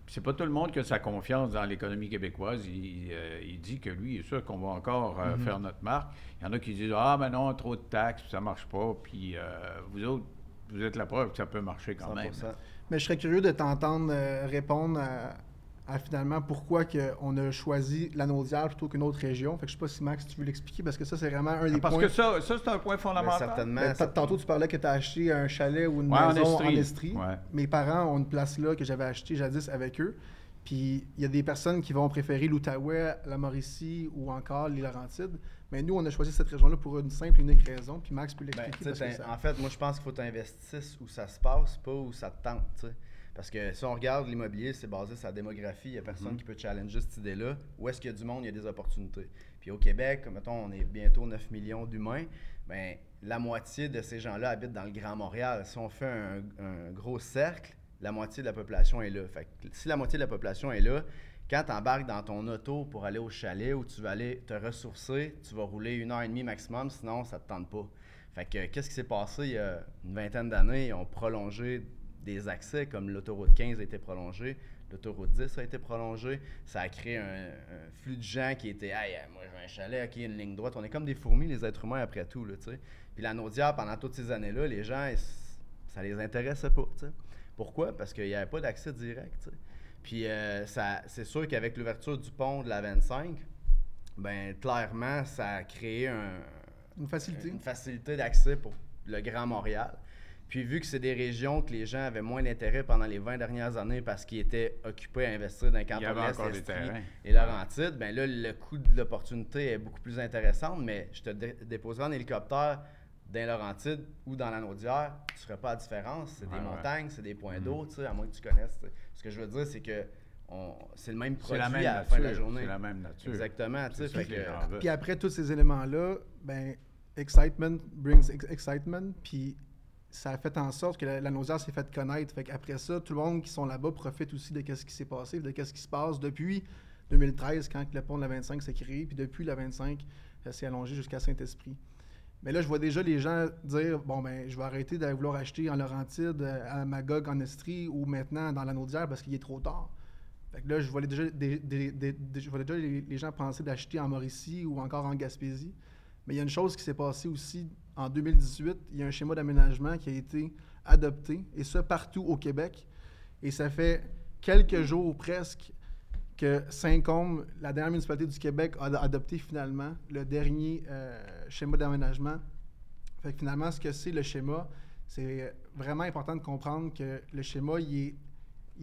C'est pas tout le monde qui a sa confiance dans l'économie québécoise. Il, euh, il dit que lui, il est sûr qu'on va encore euh, faire notre marque. Il y en a qui disent Ah, mais non, trop de taxes, ça marche pas. Puis euh, vous autres, vous êtes la preuve que ça peut marcher quand même. 100%. Mais je serais curieux de t'entendre euh, répondre à, à finalement pourquoi que on a choisi la Naudière plutôt qu'une autre région. Fait que je sais pas si Max, tu veux l'expliquer parce que ça, c'est vraiment un des Parce points. que ça, ça c'est un point Mais fondamental. certainement. Ben, ça- t- Tantôt, tu parlais que tu as acheté un chalet ou une Ouais, maison en Estrie. Estrie. Ouais. Mes parents ont une place là que j'avais achetée jadis avec eux. Puis il y a des personnes qui vont préférer l'Outaouais, la Mauricie ou encore les Laurentides. Mais nous, on a choisi cette région-là pour une simple et unique raison. Puis Max peut Ben, l'expliquer. parce ça- En fait, moi, je pense qu'il faut t'investir où ça se passe, pas où ça te tente. Parce que si on regarde l'immobilier, c'est basé sur la démographie. Il n'y a personne qui peut challenger cette idée-là. Où est-ce qu'il y a du monde, il y a des opportunités. Puis au Québec, mettons, on est bientôt 9 millions d'humains. Ben, la moitié de ces gens-là habitent dans le Grand Montréal. Si on fait un, un gros cercle, la moitié de la population est là. Fait que si la moitié de la population est là, quand tu embarques dans ton auto pour aller au chalet où tu vas aller te ressourcer, tu vas rouler une heure et demie maximum, sinon ça ne te tente pas. Fait que qu'est-ce qui s'est passé il y a une vingtaine d'années? Ils ont prolongé des accès comme l'autoroute 15 a été prolongée, l'autoroute 10 a été prolongée. Ça a créé un, un flux de gens qui étaient Hey, euh, moi j'ai un chalet, ok, une ligne droite. On est comme des fourmis, les êtres humains, après tout. Là, tu sais. Puis la Naudière, pendant toutes ces années-là, les gens, ils- ça les intéressait pas. Pourquoi? Parce qu'il n'y avait pas d'accès direct. Puis euh, ça, c'est sûr qu'avec l'ouverture du pont de la 25, ben clairement, ça a créé un, Une facilité. une facilité d'accès pour le Grand Montréal. Puis vu que c'est des régions que les gens avaient moins d'intérêt pendant les 20 dernières années parce qu'ils étaient occupés à investir dans le Il y canton avait de l'Est, et Laurentides, ben là, le coût de l'opportunité est beaucoup plus intéressant, mais je te dé- déposerai en hélicoptère dans les Laurentides ou dans la Naudière, tu ne ferais pas la différence. C'est Ouais, des ouais. montagnes, c'est des points Mhm. d'eau, tu sais, à moins que tu connaisses. Ce que je veux dire, c'est que c'est le même produit la même à la fin de la nature. journée. C'est la même nature. Exactement, tu sais. Puis après tous ces éléments-là, ben, excitement brings ex- excitement. Puis ça a fait en sorte que la, Naudière s'est fait connaître. Fait qu'après ça, tout le monde qui sont là-bas profite aussi de ce qui s'est passé, de ce qui se passe depuis 2013, quand le pont de la 25 s'est créé. Puis depuis la 25, ça s'est allongé jusqu'à Saint-Esprit. Mais là, je vois déjà les gens dire Bon, ben, je vais arrêter de vouloir acheter en Laurentide, euh, à Magog, en Estrie ou maintenant dans la Naudière parce qu'il est trop tard. Fait que là, je vois déjà, des- les, les gens penser d'acheter en Mauricie ou encore en Gaspésie. Mais il y a une chose qui s'est passée aussi en 2018. Il y a un schéma d'aménagement qui a été adopté, et ça partout au Québec. Et ça fait quelques jours presque que Saint-Côme, la dernière municipalité du Québec, a adopté finalement le dernier euh, schéma d'aménagement. Finalement, ce que c'est le schéma, c'est vraiment important de comprendre que le schéma, il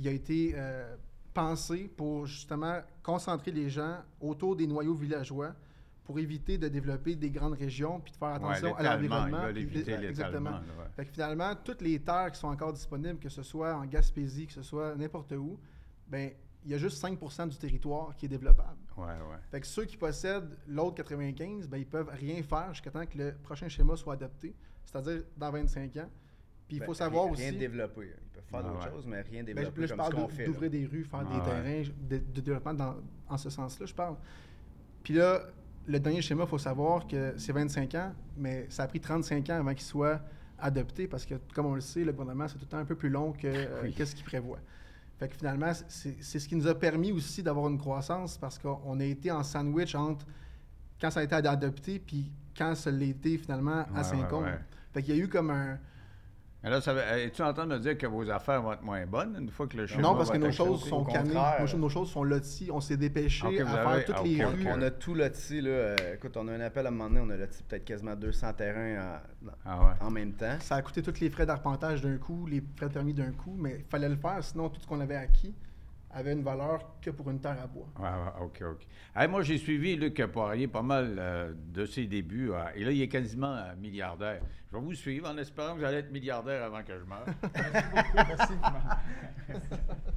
a été euh, pensé pour justement concentrer les gens autour des noyaux villageois pour éviter de développer des grandes régions puis de faire attention Ouais, à l'environnement. Exactement. l'étalement. là, ouais. Fait que finalement, toutes les terres qui sont encore disponibles, que ce soit en Gaspésie, que ce soit n'importe où, ben il y a juste 5 du territoire qui est développable. Ouais, ouais. Fait que ceux qui possèdent l'autre 95, ben ils peuvent rien faire jusqu'à temps que le prochain schéma soit adopté, c'est-à-dire dans 25 ans. Puis il faut Ben, savoir rien, aussi. Rien développé. Ils peuvent faire Ah d'autres ouais. choses, mais rien Ben, développé là, je comme ce parle qu'on de- fait. là. d'ouvrir des rues, faire Ah des ouais. terrains, de, de développement dans, en ce sens-là, je parle. Puis là, le dernier schéma, il faut savoir que c'est 25 ans, mais ça a pris 35 ans avant qu'il soit adopté parce que, comme on le sait, le gouvernement, c'est tout le temps un peu plus long que euh, Oui. qu'est-ce qu'il prévoit. Fait que finalement, c'est ce qui nous a permis aussi d'avoir une croissance parce qu'on a été en sandwich entre quand ça a été ad- adopté puis quand ça l'a été finalement à Ouais, Saint-Côme. ouais, ouais. Fait qu'il y a eu comme un, Mais là, ça veut- es-tu en train de me dire que vos affaires vont être moins bonnes une fois que le chez Non, parce va que nos choses sont contraire. Nos, choses sont loties. On s'est dépêché Ok, vous à avez- faire toutes ah, les rues. On a tout loti, là. euh, écoute, on a un appel à un moment donné, on a loti peut-être quasiment 200 terrains en, Ah ouais. en même temps. Ça a coûté tous les frais d'arpentage d'un coup, les frais de permis d'un coup, mais il fallait le faire, sinon tout ce qu'on avait acquis avait une valeur que pour une terre à bois. OK, OK. Hey, moi, j'ai suivi Luc Poirier pas mal euh, de ses débuts. euh, et là, il est quasiment euh, milliardaire. Je vais vous suivre en espérant que vous allez être milliardaire avant que je meure. Merci beaucoup. Merci.